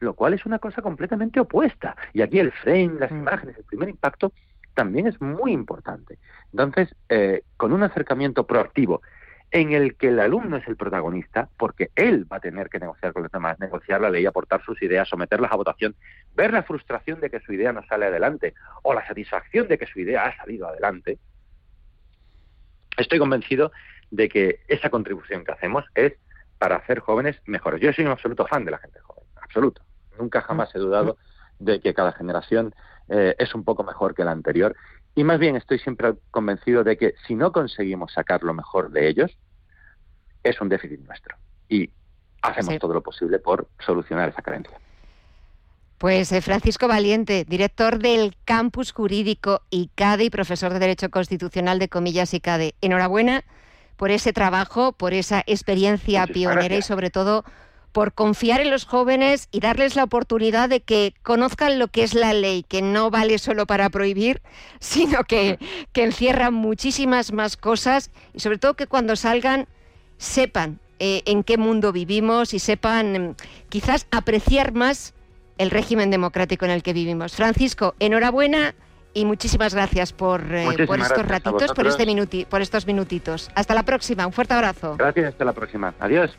lo cual es una cosa completamente opuesta. Y aquí el frame, las mm. imágenes, el primer impacto también es muy importante. Entonces, eh, con un acercamiento proactivo en el que el alumno es el protagonista, porque él va a tener que negociar con los demás, negociar la ley, aportar sus ideas, someterlas a votación, ver la frustración de que su idea no sale adelante o la satisfacción de que su idea ha salido adelante, estoy convencido de que esa contribución que hacemos es para hacer jóvenes mejores. Yo soy un absoluto fan de la gente joven, absoluto. Nunca jamás he dudado de que cada generación eh, es un poco mejor que la anterior. Y más bien estoy siempre convencido de que si no conseguimos sacar lo mejor de ellos, es un déficit nuestro. Y hacemos todo lo posible por solucionar esa carencia. Pues eh, Francisco Valiente, director del Campus Jurídico ICADE y profesor de Derecho Constitucional de Comillas ICADE. Enhorabuena por ese trabajo, por esa experiencia pionera y sobre todo por confiar en los jóvenes y darles la oportunidad de que conozcan lo que es la ley, que no vale solo para prohibir, sino que, que encierra muchísimas más cosas y sobre todo que cuando salgan sepan eh, en qué mundo vivimos y sepan mm, quizás apreciar más el régimen democrático en el que vivimos. Francisco, enhorabuena y muchísimas gracias por, eh, por estos ratitos, por, este minuti, por estos minutitos. Hasta la próxima, un fuerte abrazo. Gracias, hasta la próxima. Adiós.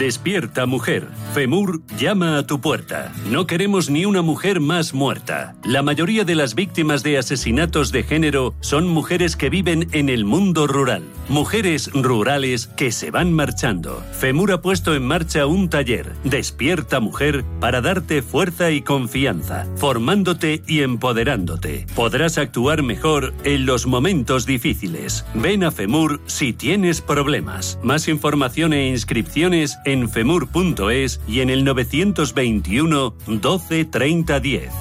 Despierta mujer. FEMUR llama a tu puerta. No queremos ni una mujer más muerta. La mayoría de las víctimas de asesinatos de género son mujeres que viven en el mundo rural. Mujeres rurales que se van marchando. FEMUR ha puesto en marcha un taller, Despierta Mujer, para darte fuerza y confianza, formándote y empoderándote. Podrás actuar mejor en los momentos difíciles. Ven a FEMUR si tienes problemas. Más información e inscripciones en femur.es y en el 921 12 30 10.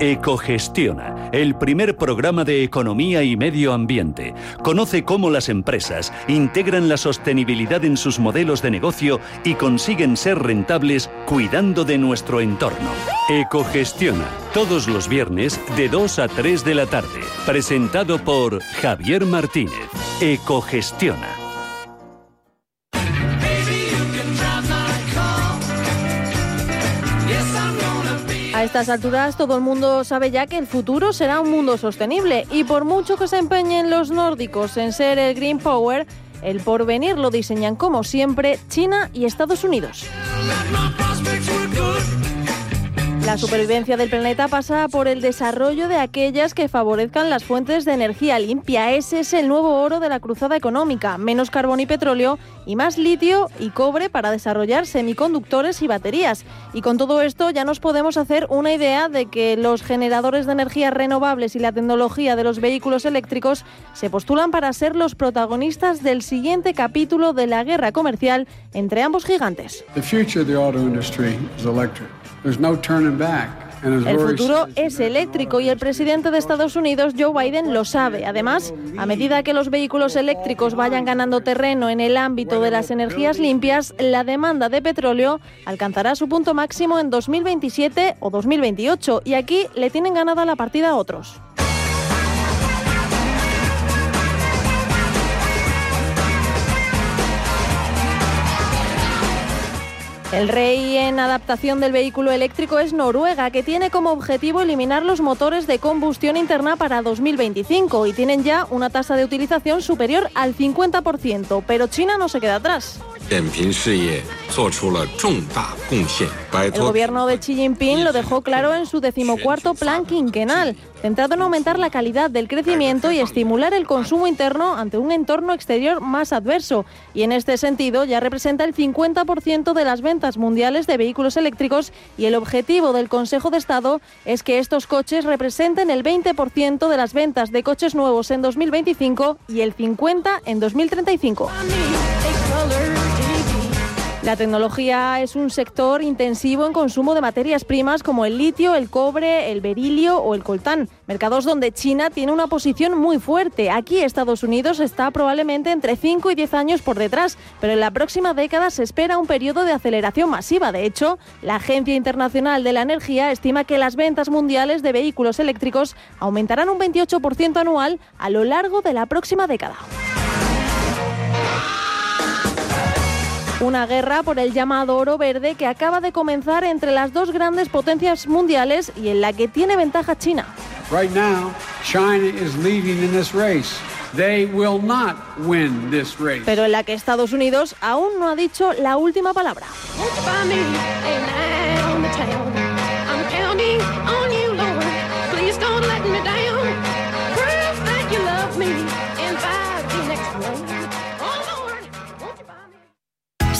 Ecogestiona, el primer programa de economía y medio ambiente. Conoce cómo las empresas integran la sostenibilidad en sus modelos de negocio y consiguen ser rentables cuidando de nuestro entorno. Ecogestiona, todos los viernes de 2 a 3 de la tarde. Presentado por Javier Martínez. Ecogestiona. A estas alturas todo el mundo sabe ya que el futuro será un mundo sostenible y por mucho que se empeñen los nórdicos en ser el Green Power, el porvenir lo diseñan como siempre China y Estados Unidos. La supervivencia del planeta pasa por el desarrollo de aquellas que favorezcan las fuentes de energía limpia. Ese es el nuevo oro de la cruzada económica. Menos carbón y petróleo y más litio y cobre para desarrollar semiconductores y baterías. Y con todo esto ya nos podemos hacer una idea de que los generadores de energías renovables y la tecnología de los vehículos eléctricos se postulan para ser los protagonistas del siguiente capítulo de la guerra comercial entre ambos gigantes. El futuro es eléctrico y el presidente de Estados Unidos, Joe Biden, lo sabe. Además, a medida que los vehículos eléctricos vayan ganando terreno en el ámbito de las energías limpias, la demanda de petróleo alcanzará su punto máximo en 2027 o 2028 y aquí le tienen ganada la partida a otros. El rey en adaptación del vehículo eléctrico es Noruega, que tiene como objetivo eliminar los motores de combustión interna para 2025 y tienen ya una tasa de utilización superior al 50%, pero China no se queda atrás. El gobierno de Xi Jinping lo dejó claro en su decimocuarto plan quinquenal, centrado en aumentar la calidad del crecimiento y estimular el consumo interno ante un entorno exterior más adverso. Y en este sentido ya representa el 50% de las ventas mundiales de vehículos eléctricos y el objetivo del Consejo de Estado es que estos coches representen el 20% de las ventas de coches nuevos en 2025 y el 50% en 2035. La tecnología es un sector intensivo en consumo de materias primas como el litio, el cobre, el berilio o el coltán, mercados donde China tiene una posición muy fuerte. Aquí Estados Unidos está probablemente entre 5 y 10 años por detrás, pero en la próxima década se espera un periodo de aceleración masiva. De hecho, la Agencia Internacional de la Energía estima que las ventas mundiales de vehículos eléctricos aumentarán un 28% anual a lo largo de la próxima década. Una guerra por el llamado oro verde que acaba de comenzar entre las dos grandes potencias mundiales y en la que tiene ventaja China. Right now, China is leading in this race. They will not win this race. Pero en la que Estados Unidos aún no ha dicho la última palabra.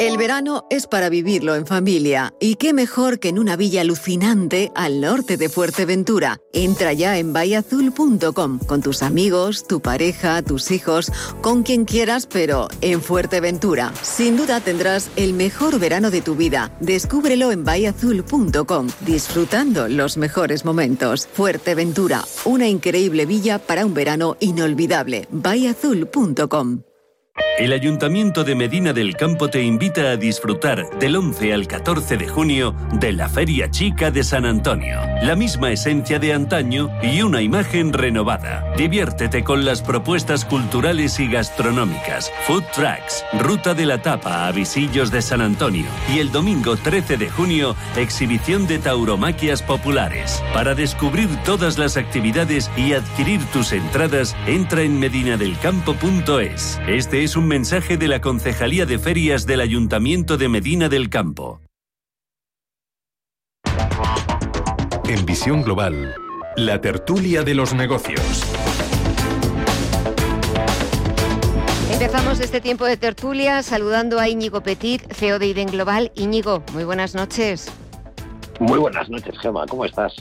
El verano es para vivirlo en familia, y qué mejor que en una villa alucinante al norte de Fuerteventura. Entra ya en bayazul.com con tus amigos, tu pareja, tus hijos, con quien quieras, pero en Fuerteventura. Sin duda tendrás el mejor verano de tu vida. Descúbrelo en bayazul.com, disfrutando los mejores momentos. Fuerteventura, una increíble villa para un verano inolvidable. bayazul.com. El Ayuntamiento de Medina del Campo te invita a disfrutar del 11 al 14 de junio de la Feria Chica de San Antonio. La misma esencia de antaño y una imagen renovada. Diviértete con las propuestas culturales y gastronómicas, food tracks, ruta de la tapa a Visillos de San Antonio y el domingo 13 de junio exhibición de tauromaquias populares. Para descubrir todas las actividades y adquirir tus entradas, entra en medinadelcampo.es. Este es un mensaje de la Concejalía de Ferias del Ayuntamiento de Medina del Campo. En Visión Global, la tertulia de los negocios. Empezamos este tiempo de tertulia saludando a Íñigo Petit, CEO de IDEN Global. Íñigo, muy buenas noches. Muy buenas noches, Gemma, ¿cómo estás?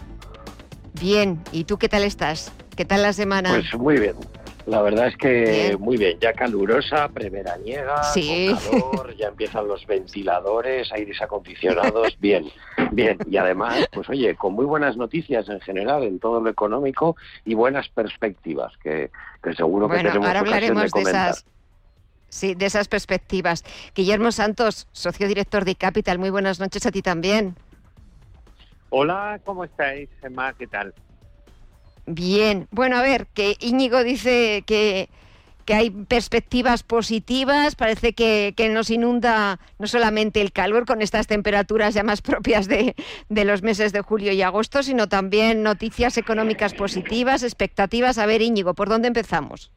Bien, ¿y tú qué tal estás? ¿Qué tal la semana? Pues muy bien. La verdad es que muy bien, ya calurosa, preveraniega, sí. con calor, ya empiezan los ventiladores, aires acondicionados, bien, bien. Y además, pues oye, con muy buenas noticias en general en todo lo económico y buenas perspectivas, que, que seguro bueno, que tenemos ahora hablaremos de, de esas. Sí, de esas perspectivas. Guillermo Santos, socio director de Capital, muy buenas noches a ti también. Hola, ¿cómo estáis, Emma? ¿Qué tal? Bien, bueno, a ver, que Íñigo dice que, que hay perspectivas positivas, parece que, que, nos inunda no solamente el calor con estas temperaturas ya más propias de, de, los meses de julio y agosto, sino también noticias económicas positivas, expectativas. A ver, Íñigo, ¿por dónde empezamos?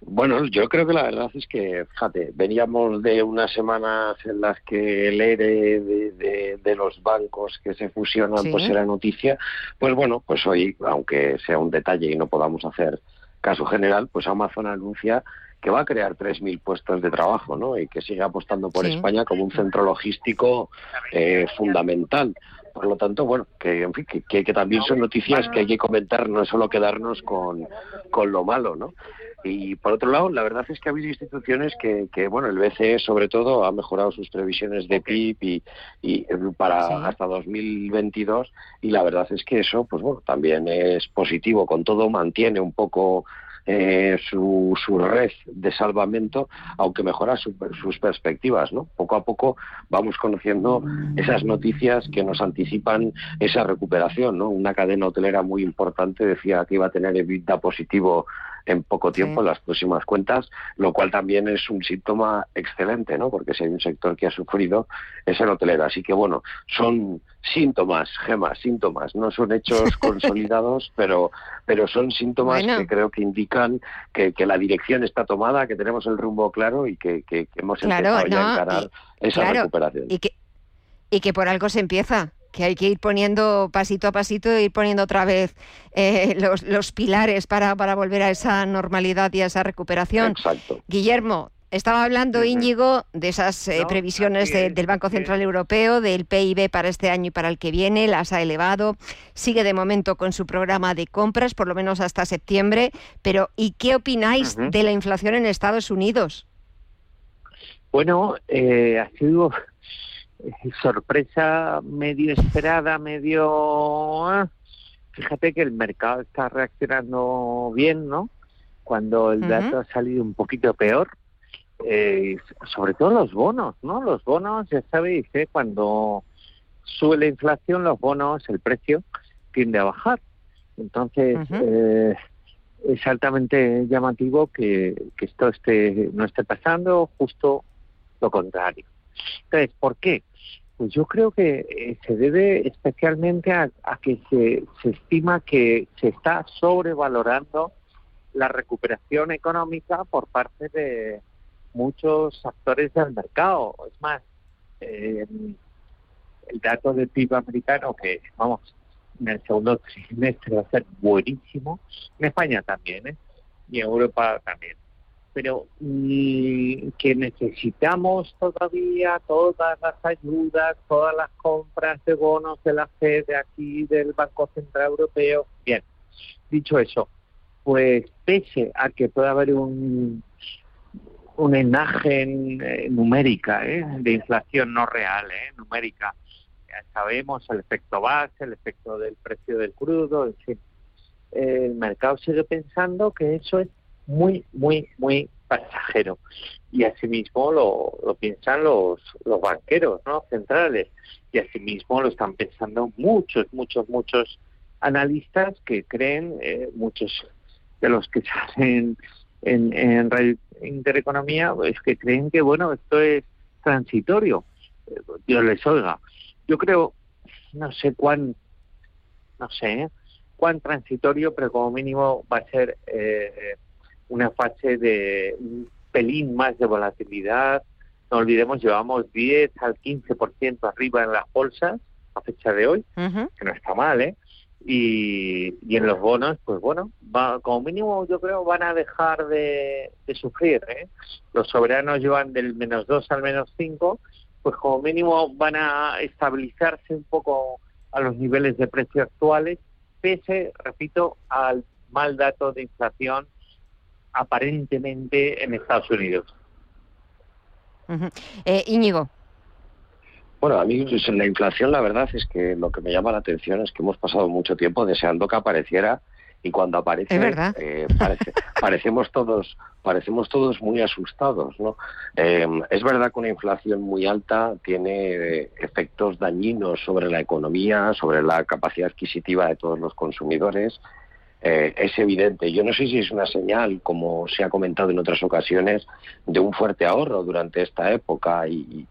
Bueno, yo creo que la verdad es que, fíjate, veníamos de unas semanas en las que el ERE de, de, de los bancos que se fusionan Sí. pues era noticia. Pues bueno, pues hoy, aunque sea un detalle y no podamos hacer caso general, pues Amazon anuncia que va a crear 3.000 puestos de trabajo, ¿no? Y que sigue apostando por Sí. España como un centro logístico eh, fundamental. Por lo tanto, bueno, que, en fin, que, que- que también son noticias que hay que comentar, no es solo quedarnos con, con lo malo, ¿no? Y por otro lado, la verdad es que ha habido instituciones que, que bueno, el BCE sobre todo ha mejorado sus previsiones de PIB y, y para hasta 2022 y la verdad es que eso, pues bueno, también es positivo. Con todo mantiene un poco eh, su, su, red de salvamento, aunque mejora sus perspectivas. ¿no? Poco a poco vamos conociendo esas noticias que nos anticipan esa recuperación. ¿no? Una cadena hotelera muy importante decía que iba a tener EBITDA positivo en poco tiempo en las próximas cuentas, lo cual también es un síntoma excelente, ¿no? Porque si hay un sector que ha sufrido es el hotelero. Así que bueno, son síntomas, gemas, síntomas, no son hechos consolidados, pero, pero son síntomas que creo que indican que, la dirección está tomada, que tenemos el rumbo claro y que, hemos empezado ya a encarar esa recuperación. Y que, y que por algo se empieza que hay que ir poniendo pasito a pasito, ir poniendo otra vez eh, los, los, pilares para, para volver a esa normalidad y a esa recuperación. Exacto. Guillermo, estaba hablando Íñigo de esas eh, previsiones del Banco Central Europeo, del PIB para este año y para el que viene, las ha elevado, sigue de momento con su programa de compras, por lo menos hasta septiembre, pero ¿y qué opináis de la inflación en Estados Unidos? Bueno, eh, ha sido sorpresa medio esperada, medio... Ah, fíjate que el mercado está reaccionando bien, ¿no? Cuando el dato ha salido un poquito peor, eh, sobre todo los bonos, ¿no? Los bonos, ya sabéis, ¿eh? cuando sube la inflación, los bonos, el precio tiende a bajar. Entonces, eh, es altamente llamativo que, que esto esté, no esté pasando, justo lo contrario. Entonces, ¿por qué? Pues yo creo que eh, se debe especialmente a, que se, estima que se está sobrevalorando la recuperación económica por parte de muchos actores del mercado. Es más, eh, el dato del PIB americano, que vamos, en el segundo trimestre va a ser buenísimo, en España también, ¿eh? y en Europa también pero mm, que necesitamos todavía todas las ayudas, todas las compras de bonos de la FED de aquí, del Banco Central Europeo. Bien, dicho eso, pues pese a que pueda haber un, una imagen eh, numérica ¿eh? de inflación no real, ¿eh? numérica, ya sabemos el efecto base, el efecto del precio del crudo, en fin. El mercado sigue pensando que eso es muy, muy, muy pasajero. Y asimismo lo, lo piensan los, los banqueros ¿no? centrales. Y asimismo lo están pensando muchos, muchos, muchos analistas que creen, eh, muchos de los que salen en, en Radio Intereconomía, es que creen que, bueno, esto es transitorio. Dios les oiga. Yo creo, no sé cuán, no sé, cuán transitorio, pero como mínimo va a ser eh, una fase de un pelín más de volatilidad. No olvidemos, llevamos 10 al 15% arriba en las bolsas a fecha de hoy, que no está mal, ¿eh? Y, y, en los bonos, pues bueno, va, como mínimo yo creo van a dejar de, de sufrir. ¿eh? Los soberanos llevan del menos 2 al menos 5, pues como mínimo van a estabilizarse un poco a los niveles de precio actuales, pese, repito, al mal dato de inflación aparentemente en Estados Unidos. Eh, Íñigo. Bueno, a mí pues, la inflación la verdad es que lo que me llama la atención es que hemos pasado mucho tiempo deseando que apareciera y cuando aparece eh, parecemos todos parecemos todos muy asustados no em, es verdad que una inflación muy alta tiene eh, efectos dañinos sobre la economía sobre la capacidad adquisitiva de todos los consumidores eh, es evidente. Yo no sé si es una señal, como se ha comentado en otras ocasiones, de un fuerte ahorro durante esta época y,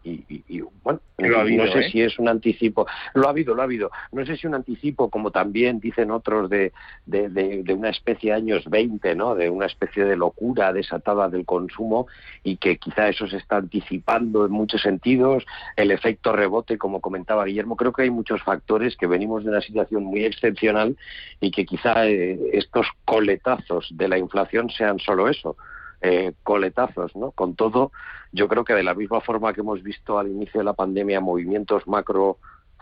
bueno, no sé ¿eh? si es un anticipo. Lo ha habido, lo ha habido. No sé si un anticipo, como también dicen otros, de, de, una especie de años 20, ¿no? De una especie de locura desatada del consumo y que quizá eso se está anticipando en muchos sentidos. El efecto rebote, como comentaba Guillermo, creo que hay muchos factores que venimos de una situación muy excepcional y que quizá eh, estos coletazos de la inflación sean solo eso, eh, coletazos, ¿no? Con todo, yo creo que de la misma forma que hemos visto al inicio de la pandemia movimientos macro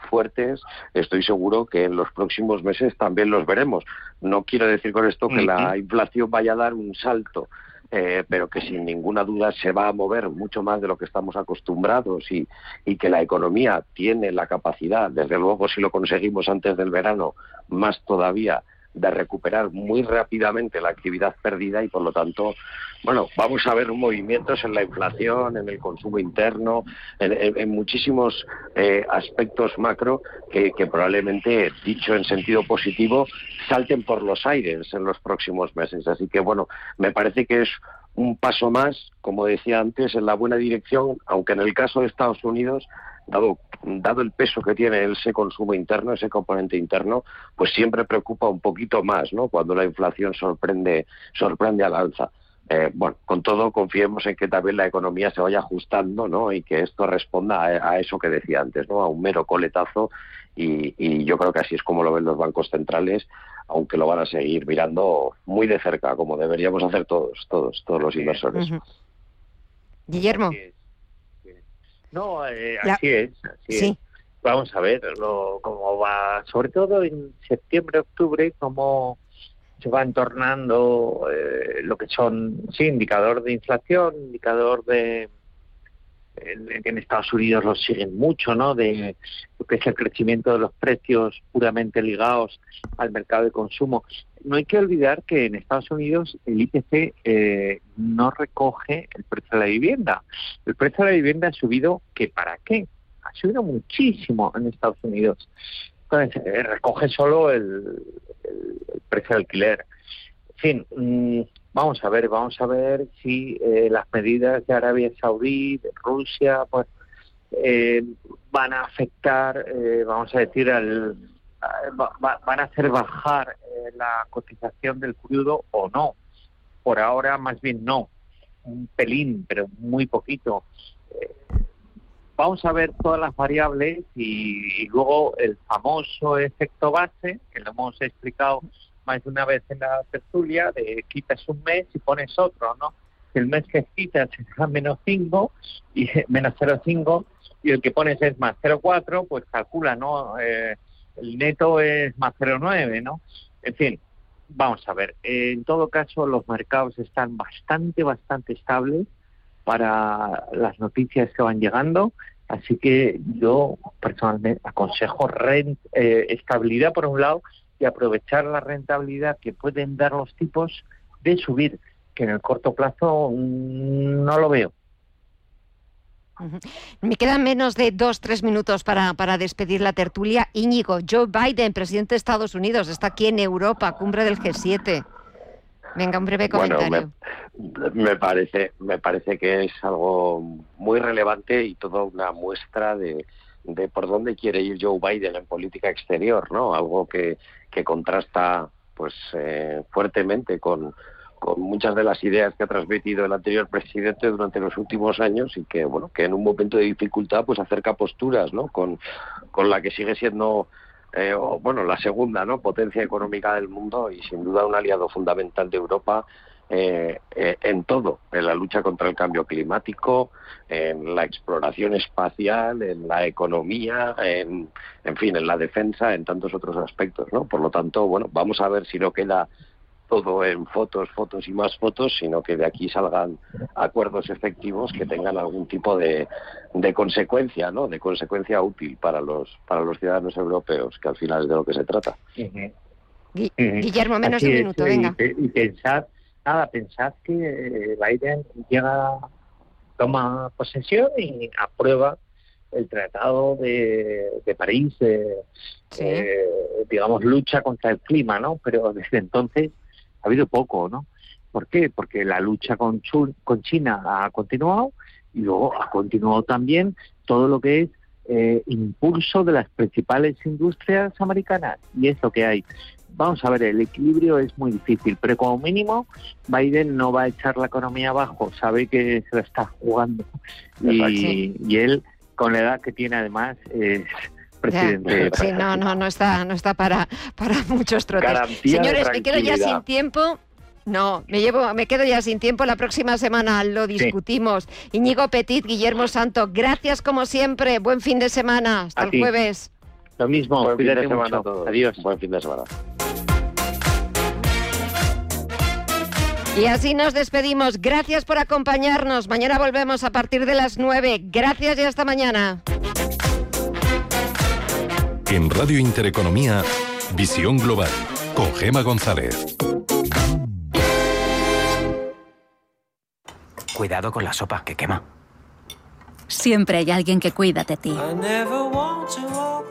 fuertes, estoy seguro que en los próximos meses también los veremos. No quiero decir con esto que la inflación vaya a dar un salto, eh, pero que sin ninguna duda se va a mover mucho más de lo que estamos acostumbrados y, y que la economía tiene la capacidad, desde luego si lo conseguimos antes del verano, más todavía de recuperar muy rápidamente la actividad perdida y por lo tanto, bueno, vamos a ver movimientos en la inflación, en el consumo interno, en, muchísimos eh, aspectos macro que, que, probablemente, dicho en sentido positivo, salten por los aires en los próximos meses. Así que, bueno, me parece que es un paso más, como decía antes, en la buena dirección, aunque en el caso de Estados Unidos dado, dado el peso que tiene ese consumo interno, ese componente interno, pues siempre preocupa un poquito más, ¿no? Cuando la inflación sorprende, sorprende al alza. Eh, bueno, con todo confiemos en que también la economía se vaya ajustando, ¿no? Y que esto responda a, eso que decía antes, ¿no? A un mero coletazo y, y, yo creo que así es como lo ven los bancos centrales, aunque lo van a seguir mirando muy de cerca, como deberíamos hacer todos, todos, todos los inversores. Guillermo. No, eh, así es, así Vamos a ver cómo va, sobre todo en septiembre, octubre, cómo se va entornando eh, lo que son, sí, indicador de inflación, indicador de, en Estados Unidos lo siguen mucho, ¿no? De lo que es el crecimiento de los precios puramente ligados al mercado de consumo. No hay que olvidar que en Estados Unidos el IPC eh, no recoge el precio de la vivienda. El precio de la vivienda ha subido, ¿que para qué? Ha subido muchísimo en Estados Unidos. Entonces, eh, recoge solo el, precio de alquiler. Mm, Vamos a ver, vamos a ver si eh, las medidas de Arabia Saudí, de Rusia, pues eh, van a afectar, eh, vamos a decir, al, van a hacer bajar la cotización del crudo o no. Por ahora, más bien no, un pelín, pero muy poquito. vamos a ver todas las variables y luego el famoso efecto base, que lo hemos explicado más de una vez en la tertulia, de quitas un mes y pones otro, ¿no? El mes que quitas es menos 5 y menos 0,5 y el que pones es más 0,4, pues calcula, ¿no? Eh, el neto es más 0,9, ¿no? En fin, vamos a ver. En todo caso, los mercados están bastante, bastante estables para las noticias que van llegando. Así que yo personalmente aconsejo rent, eh, estabilidad por un lado y aprovechar la rentabilidad que pueden dar los tipos de subir, que en el corto plazo mm, no lo veo. Me quedan menos de dos, tres minutos para, para despedir la tertulia. Íñigo, Joe Biden, presidente de Estados Unidos, está aquí en Europa, cumbre del G7. Venga, un breve comentario. me, parece, me parece que es algo muy relevante y toda una muestra de, de por dónde quiere ir Joe Biden en política exterior, ¿no? Algo que, que contrasta pues eh, fuertemente con, con muchas de las ideas que ha transmitido el anterior presidente durante los últimos años y que bueno que en un momento de dificultad pues acerca posturas no con, con la que sigue siendo eh, bueno la segunda no potencia económica del mundo y sin duda un aliado fundamental de Europa eh, eh, en todo, en la lucha contra el cambio climático, en la exploración espacial, en la economía, en, en fin, en la defensa, en tantos otros aspectos, ¿no? Por lo tanto, bueno, vamos a ver si no queda todo en fotos, fotos y más fotos, sino que de aquí salgan acuerdos efectivos que tengan algún tipo de, de consecuencia, ¿no? De consecuencia útil para los para los ciudadanos europeos, que al final es de lo que se trata. Guillermo, menos de un minuto, venga. Y, pensar nada, pensad que eh, Biden llega, toma posesión y aprueba el Tratado de, París, eh, digamos, lucha contra el clima, ¿no? Pero desde entonces ha habido poco, ¿no? ¿Por qué? Porque la lucha con, con China ha continuado y luego ha continuado también todo lo que es eh, impulso de las principales industrias americanas y es lo que hay vamos a ver, el equilibrio es muy difícil, pero como mínimo Biden no va a echar la economía abajo, sabe que se la está jugando y, él, con la edad que tiene además, es presidente. Sí, no, no, no está, no está para, para muchos trotes. Señores, me quedo ya sin tiempo. No, me llevo, me quedo ya sin tiempo. La próxima semana lo discutimos. Íñigo Petit, Guillermo Santo, gracias como siempre. Buen fin de semana. Hasta el jueves. Lo mismo. Buen fin de semana a todos. Adiós. Buen fin de semana. Y así nos despedimos. Gracias por acompañarnos. Mañana volvemos a partir de las 9. Gracias y hasta mañana. En Radio Intereconomía, Visión Global con Gema González. Cuidado con la sopa, que quema. Siempre hay alguien que cuida de ti.